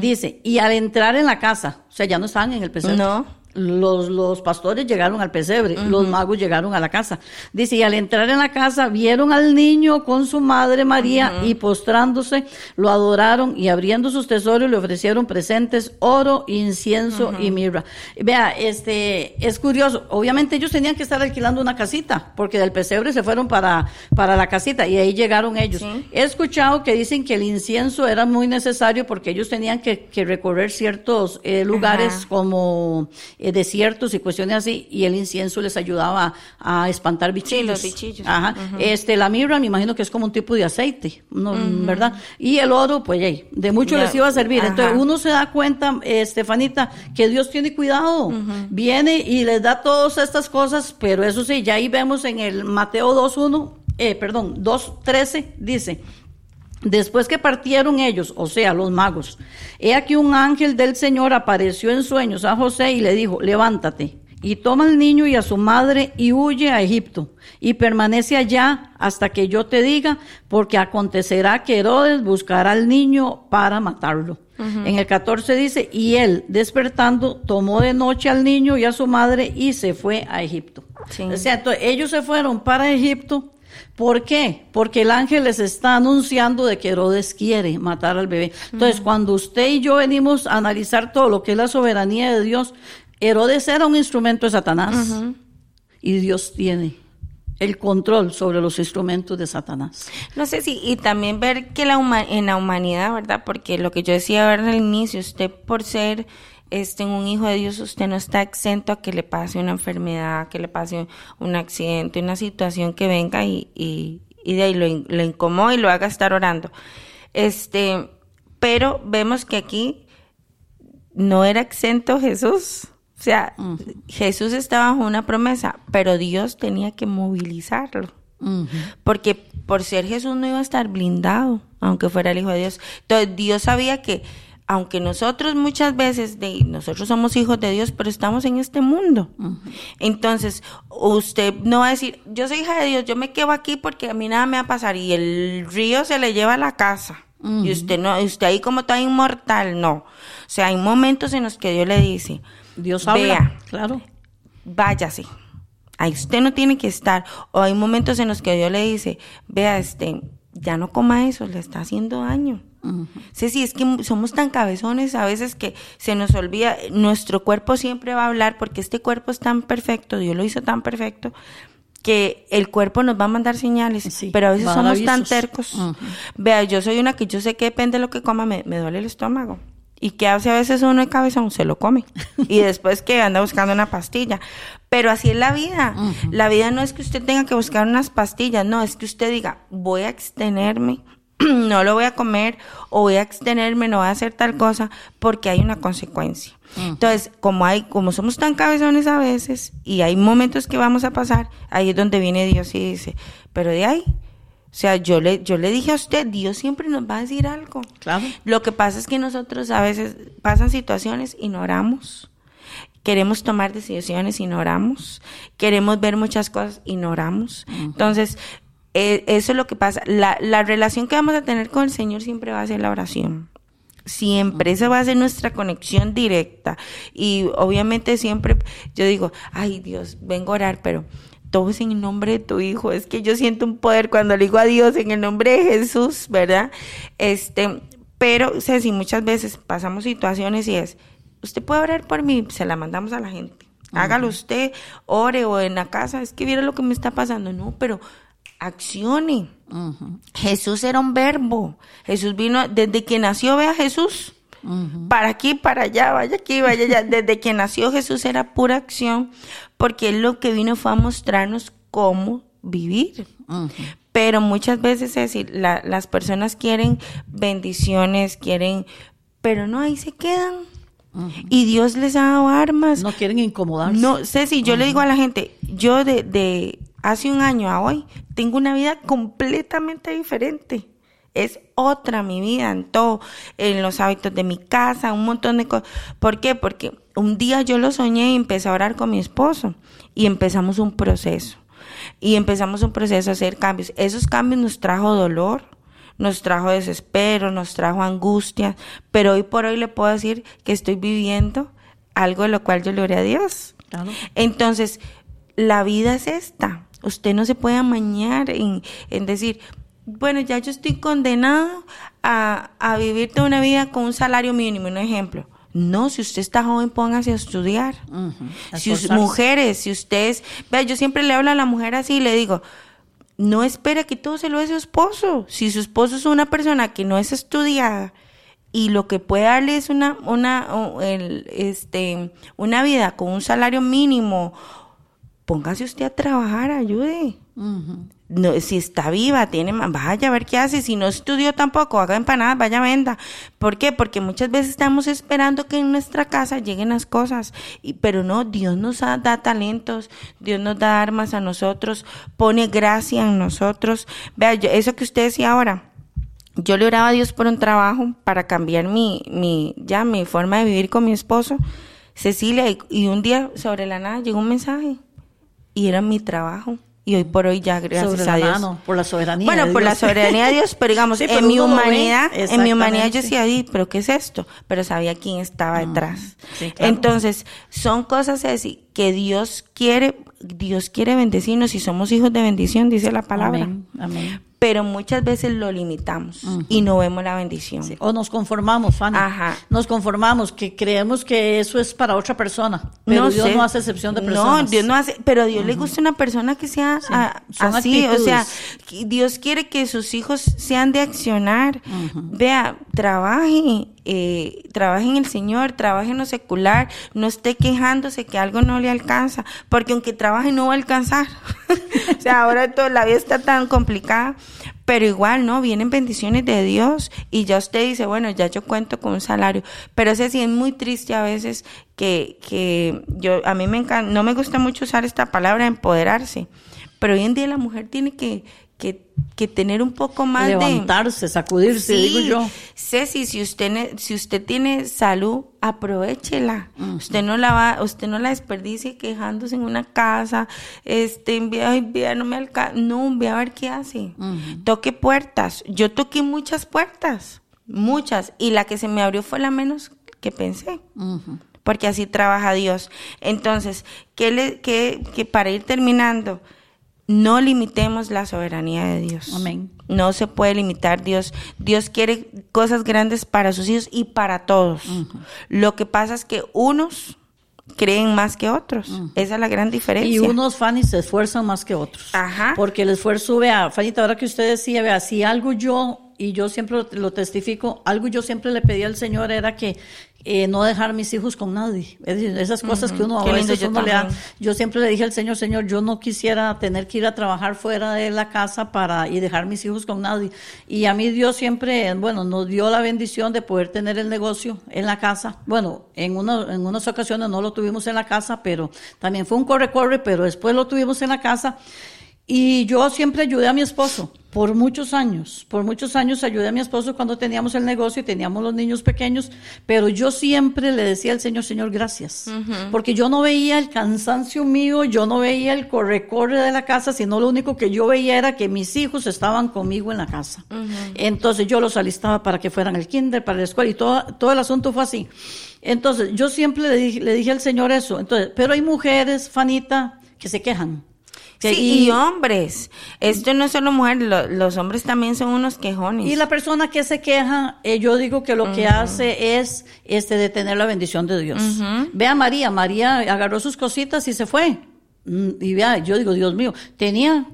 dice, y al entrar en la casa, o sea, ya no estaban en el pesebre. No los, los pastores llegaron al pesebre, los magos llegaron a la casa. Dice, y al entrar en la casa vieron al niño con su madre María y postrándose lo adoraron y abriendo sus tesoros le ofrecieron presentes, oro, incienso y mirra. Vea, este, es curioso, obviamente ellos tenían que estar alquilando una casita, porque del pesebre se fueron para, para la casita y ahí llegaron ellos. He escuchado que dicen que el incienso era muy necesario porque ellos tenían que, que recorrer ciertos eh, lugares como eh, desiertos y cuestiones así, y el incienso les ayudaba a, espantar bichillos. Sí, los bichillos. Ajá. Este, la mirra me imagino que es como un tipo de aceite, ¿no? ¿verdad? Y el oro, pues, de mucho les iba a servir. Entonces, uno se da cuenta, Estefanita, que Dios tiene cuidado. Viene y les da todas estas cosas, pero eso sí, ya ahí vemos en el Mateo 2.1, eh, perdón, 2.13, dice, Después que partieron ellos, o sea, los magos, he aquí un ángel del Señor apareció en sueños a José y le dijo, levántate y toma al niño y a su madre y huye a Egipto y permanece allá hasta que yo te diga, porque acontecerá que Herodes buscará al niño para matarlo. En el 14 dice, y él despertando tomó de noche al niño y a su madre y se fue a Egipto. O sea, ellos se fueron para Egipto ¿Por qué? Porque el ángel les está anunciando de que Herodes quiere matar al bebé. Entonces, cuando usted y yo venimos a analizar todo lo que es la soberanía de Dios, Herodes era un instrumento de Satanás y Dios tiene el control sobre los instrumentos de Satanás. No sé si, y también ver que la en la humanidad, ¿verdad? Porque lo que yo decía al inicio, usted por ser este, un hijo de Dios, usted no está exento a que le pase una enfermedad, que le pase un accidente, una situación que venga y, y, de ahí lo, lo incomode y lo haga estar orando. Este, pero vemos que aquí no era exento Jesús. O sea, Jesús estaba bajo una promesa, pero Dios tenía que movilizarlo. Porque por ser Jesús no iba a estar blindado, aunque fuera el Hijo de Dios. Entonces Dios sabía que aunque nosotros muchas veces, de, nosotros somos hijos de Dios, pero estamos en este mundo. Entonces, usted no va a decir, yo soy hija de Dios, yo me quedo aquí porque a mí nada me va a pasar y el río se le lleva a la casa. Y usted no, usted ahí como está inmortal, no. O sea, hay momentos en los que Dios le dice, Dios habla, vea, claro. Váyase. Ahí usted no tiene que estar. O hay momentos en los que Dios le dice, vea, este, ya no coma eso, le está haciendo daño. Sí, sí, es que somos tan cabezones a veces que se nos olvida, nuestro cuerpo siempre va a hablar porque este cuerpo es tan perfecto, Dios lo hizo tan perfecto, que el cuerpo nos va a mandar señales, Sí, pero a veces somos tan tercos. Vea, yo soy una que yo sé que depende de lo que coma, me, me duele el estómago. ¿Y qué hace a veces uno de cabezón? Se lo come. Y después que anda buscando una pastilla. Pero así es la vida. La vida no es que usted tenga que buscar unas pastillas, no, es que usted diga, voy a extenerme, no lo voy a comer, o voy a extenerme, no voy a hacer tal cosa, porque hay una consecuencia. Entonces, como hay, como somos tan cabezones a veces, y hay momentos que vamos a pasar, ahí es donde viene Dios y dice, pero de ahí, o sea, yo le, yo le dije a usted, Dios siempre nos va a decir algo. Claro. Lo que pasa es que nosotros a veces pasan situaciones y no oramos. Queremos tomar decisiones y no oramos. Queremos ver muchas cosas y no oramos. Entonces, eh, eso es lo que pasa. La, la relación que vamos a tener con el Señor siempre va a ser la oración. Siempre, esa va a ser nuestra conexión directa. Y obviamente siempre yo digo, ay Dios, vengo a orar, pero todo es en el nombre de tu hijo. Es que yo siento un poder cuando le digo a Dios en el nombre de Jesús, ¿verdad? Este, pero, Ceci, muchas veces pasamos situaciones y es, usted puede orar por mí, se la mandamos a la gente. Hágalo usted, ore o en la casa, es que viera lo que me está pasando. No, pero accione. Jesús era un verbo. Jesús vino, desde que nació, vea Jesús. Para aquí, para allá, vaya aquí, vaya allá. Desde que nació Jesús era pura acción, porque él lo que vino fue a mostrarnos cómo vivir. Pero muchas veces es decir, la- las personas quieren bendiciones, quieren, pero no, ahí se quedan. Y Dios les ha dado armas. No quieren incomodarse. No, Ceci, yo le digo a la gente, yo de, de hace un año a hoy tengo una vida completamente diferente. Es otra mi vida en todo, en los hábitos de mi casa, un montón de cosas. ¿Por qué? Porque un día yo lo soñé y empecé a orar con mi esposo y empezamos un proceso. Y empezamos un proceso a hacer cambios. Esos cambios nos trajo dolor, nos trajo desespero, nos trajo angustia, pero hoy por hoy le puedo decir que estoy viviendo algo de lo cual yo le oré a Dios. Claro. Entonces, la vida es esta. Usted no se puede amañar en, en decir, bueno, ya yo estoy condenado a, a vivir toda una vida con un salario mínimo, un ejemplo. No, si usted está joven, póngase a estudiar. Si us- Esforzarse. mujeres, si ustedes, vea, yo siempre le hablo a la mujer así y le digo, no espera que todo se lo dé su esposo. Si su esposo es una persona que no es estudiada y lo que puede darle es una, una, el, este, una vida con un salario mínimo, póngase usted a trabajar, ayude. No, si está viva, tiene, vaya a ver qué hace. Si no estudió tampoco, haga empanadas, vaya venda. ¿Por qué? Porque muchas veces estamos esperando que en nuestra casa lleguen las cosas. Y, pero no, Dios nos da, da talentos, Dios nos da armas a nosotros, pone gracia en nosotros. Vea, yo- eso que usted decía ahora, yo le oraba a Dios por un trabajo para cambiar mi, mi, ya, mi forma de vivir con mi esposo, Cecilia, y, y un día sobre la nada llegó un mensaje y era mi trabajo. Y hoy por hoy ya, gracias Sobre a Dios. mano, por la soberanía. Bueno, de por la soberanía de Dios, pero digamos, Sí, pero en mi humanidad, en mi humanidad yo decía, "Di, pero ¿qué es esto? Pero sabía quién estaba detrás. sí, claro. Entonces, son cosas así que Dios quiere, Dios quiere bendecirnos y somos hijos de bendición, dice la palabra. Amén, amén. Pero muchas veces lo limitamos y no vemos la bendición. Sí, O nos conformamos, Fanny. Ajá. Nos conformamos, que creemos que eso es para otra persona. Pero Dios sé. no hace excepción de personas. No, Dios no hace, pero a Dios le gusta una persona que sea así, o sea, actitudes. Dios quiere que sus hijos sean de accionar. Vea, trabaje, eh, trabaje en el Señor, trabaje en lo secular, no esté quejándose que algo no le alcanza, porque aunque trabaje no va a alcanzar. o sea, ahora toda la vida está tan complicada, pero igual, ¿no? Vienen bendiciones de Dios y ya usted dice, bueno, ya yo cuento con un salario, pero ese sí es muy triste a veces que, que yo, a mí me encanta, no me gusta mucho usar esta palabra, empoderarse, pero hoy en día la mujer tiene que, que, que tener un poco más de... Levantarse, sacudirse, digo yo. Ceci, si usted si usted tiene salud, aprovechela. Usted no la va, usted no la desperdicie quejándose en una casa, este, ay, vea, no me alcanza, no, ve a ver qué hace. Toque puertas. Yo toqué muchas puertas, muchas, y la que se me abrió fue la menos que pensé. Porque así trabaja Dios. Entonces, ¿qué le, qué, que para ir terminando, no limitemos la soberanía de Dios. Amén. No se puede limitar Dios. Dios quiere cosas grandes para sus hijos y para todos. Lo que pasa es que unos creen más que otros. Esa es la gran diferencia. Y unos Fanny se esfuerzan más que otros. Ajá. Porque el esfuerzo, vea, Fanita, ahora que usted decía, vea, si algo yo, y yo siempre lo, lo testifico, algo yo siempre le pedí al Señor era que eh, no dejar mis hijos con nadie. Es decir, esas cosas que uno a veces uno le da. Yo siempre le dije al Señor, Señor, yo no quisiera tener que ir a trabajar fuera de la casa para y dejar mis hijos con nadie. Y a mí Dios siempre, bueno, nos dio la bendición de poder tener el negocio en la casa. Bueno, en, una, en unas ocasiones no lo tuvimos en la casa, pero también fue un corre-corre, pero después lo tuvimos en la casa. Y yo siempre ayudé a mi esposo por muchos años, por muchos años ayudé a mi esposo cuando teníamos el negocio y teníamos los niños pequeños, pero yo siempre le decía al Señor, Señor, gracias, porque yo no veía el cansancio mío, yo no veía el corre-corre de la casa, sino lo único que yo veía era que mis hijos estaban conmigo en la casa. Entonces yo los alistaba para que fueran al kinder, para la escuela y todo, todo el asunto fue así. Entonces yo siempre le dije, le dije al Señor eso, entonces, pero hay mujeres, Fanita, que se quejan. Que- Sí, y, hombres. Esto no es solo mujeres, lo- los hombres también son unos quejones. Y la persona que se queja, eh, yo digo que lo que hace es este de tener la bendición de Dios. Ve a María, María agarró sus cositas y se fue. Mm, Y vea, yo digo, Dios mío, tenía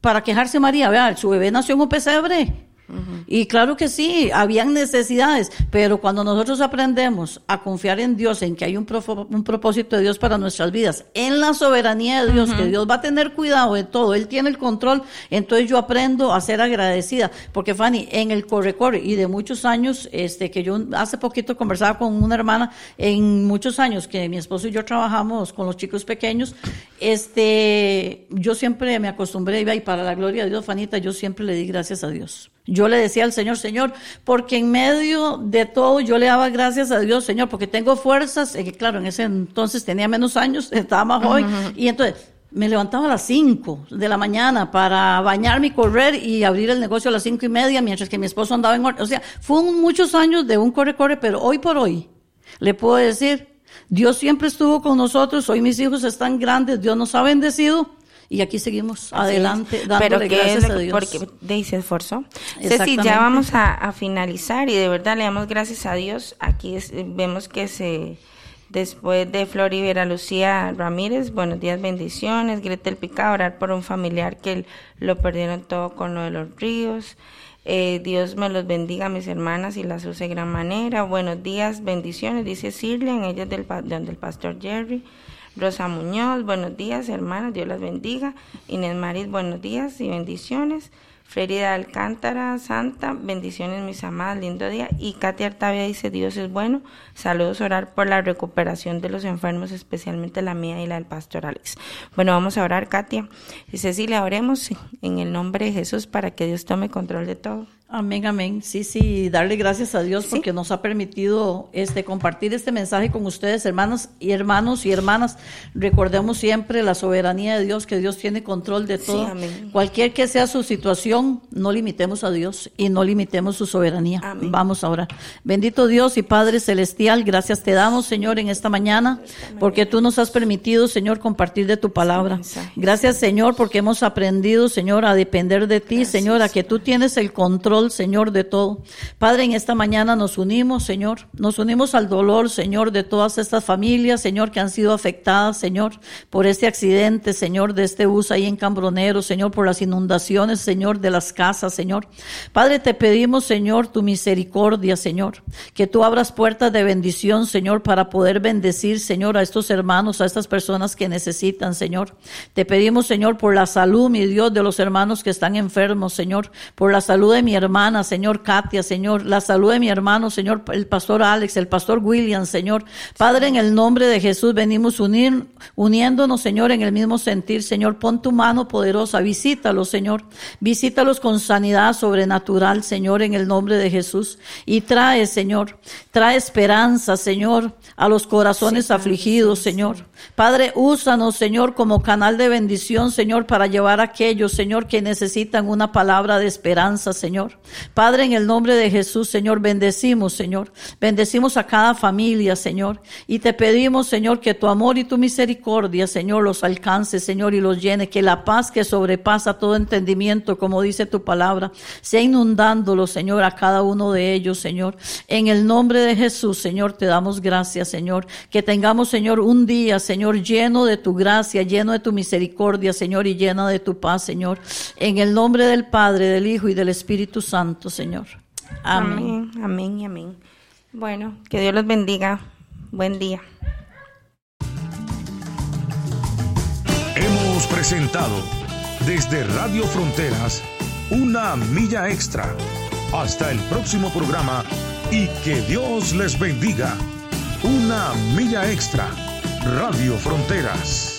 para quejarse María, vea, su bebé nació en un pesebre. Y claro que sí, habían necesidades, pero cuando nosotros aprendemos a confiar en Dios, en que hay un, un propósito de Dios para nuestras vidas, en la soberanía de Dios, que Dios va a tener cuidado de todo, Él tiene el control, entonces yo aprendo a ser agradecida, porque Fanny, en el corre-corre y de muchos años, este, que yo hace poquito conversaba con una hermana, en muchos años que mi esposo y yo trabajamos con los chicos pequeños, este, yo siempre me acostumbré, y para la gloria de Dios, Fanita, yo siempre le di gracias a Dios. Yo le decía al Señor, Señor, porque en medio de todo yo le daba gracias a Dios, Señor, porque tengo fuerzas, eh, claro, en ese entonces tenía menos años, estaba más joven, y entonces me levantaba a las 5 de la mañana para bañarme y correr y abrir el negocio a las cinco y media, mientras que mi esposo andaba en orden. O sea, fue un- muchos años de un corre-corre, pero hoy por hoy le puedo decir, Dios siempre estuvo con nosotros, hoy mis hijos están grandes, Dios nos ha bendecido y aquí seguimos adelante, dándole Pero que gracias a Dios. Porque Daisy se esforzó. Ceci, ya vamos a, a finalizar y de verdad le damos gracias a Dios. Aquí es- vemos que se después de Floribera Lucía Ramírez, buenos días, bendiciones. Gretel Pica, orar por un familiar que lo perdieron todo con lo de los ríos. Eh, Dios me los bendiga, mis hermanas, y las use de gran manera. Buenos días, bendiciones, dice Sirlen, ella es del, pa- del pastor Jerry. Rosa Muñoz, buenos días, hermanas, Dios las bendiga. Inés Maris, buenos días y bendiciones. Frérida Alcántara, Santa, bendiciones, mis amadas, lindo día. Y Katia Artavia dice, Dios es bueno. Saludos, orar por la recuperación de los enfermos, especialmente la mía y la del pastor Alex. Bueno, vamos a orar, Katia. Y Cecilia, oremos en el nombre de Jesús para que Dios tome control de todo. Amén, amén. Sí, sí, darle gracias a Dios Sí. porque nos ha permitido este compartir este mensaje con ustedes, hermanas y hermanos y hermanas. Recordemos siempre la soberanía de Dios, que Dios tiene control de Sí, todo. amén. Cualquier que sea su situación, no limitemos a Dios y no limitemos su soberanía. Amén. Vamos ahora. Bendito Dios y Padre celestial, gracias te damos, Señor, en esta mañana, porque tú nos has permitido, Señor, compartir de tu palabra. Gracias, Señor, porque hemos aprendido, Señor, a depender de ti, Señor, a que tú tienes el control, Señor, de todo. Padre, en esta mañana nos unimos, Señor, nos unimos al dolor, Señor, de todas estas familias, Señor, que han sido afectadas, Señor, por este accidente, Señor, de este bus ahí en Cambronero, Señor, por las inundaciones, Señor, de las casas, Señor. Padre, te pedimos, Señor, tu misericordia, Señor, que tú abras puertas de bendición, Señor, para poder bendecir, Señor, a estos hermanos, a estas personas que necesitan, Señor. Te pedimos, Señor, por la salud, mi Dios, de los hermanos que están enfermos, Señor, por la salud de mi hermana, Señor Katia, Señor, la salud de mi hermano, Señor, el pastor Alex, el pastor William, Señor. Padre, en el nombre de Jesús venimos unir, uniéndonos, Señor, en el mismo sentir, Señor, pon tu mano poderosa, visítalos, Señor, visítalos con sanidad sobrenatural, Señor, en el nombre de Jesús, y trae, Señor, trae esperanza, Señor, a los corazones afligidos, Señor. Padre, úsanos, Señor, como canal de bendición, Señor, para llevar a aquellos, Señor, que necesitan una palabra de esperanza, Señor. Padre, en el nombre de Jesús, Señor, bendecimos, Señor. Bendecimos a cada familia, Señor. Y te pedimos, Señor, que tu amor y tu misericordia, Señor, los alcance, Señor, y los llene. Que la paz que sobrepasa todo entendimiento, como dice tu palabra, sea inundándolo, Señor, a cada uno de ellos, Señor. En el nombre de Jesús, Señor, te damos gracias, Señor. Que tengamos, Señor, un día, Señor, lleno de tu gracia, lleno de tu misericordia, Señor, y llena de tu paz, Señor. En el nombre del Padre, del Hijo y del Espíritu Santo, Señor. Amén. Amén, y amén. Bueno, que Dios los bendiga. Buen día. Hemos presentado desde Radio Fronteras una milla extra. Hasta el próximo programa y que Dios les bendiga. Una milla extra. Radio Fronteras.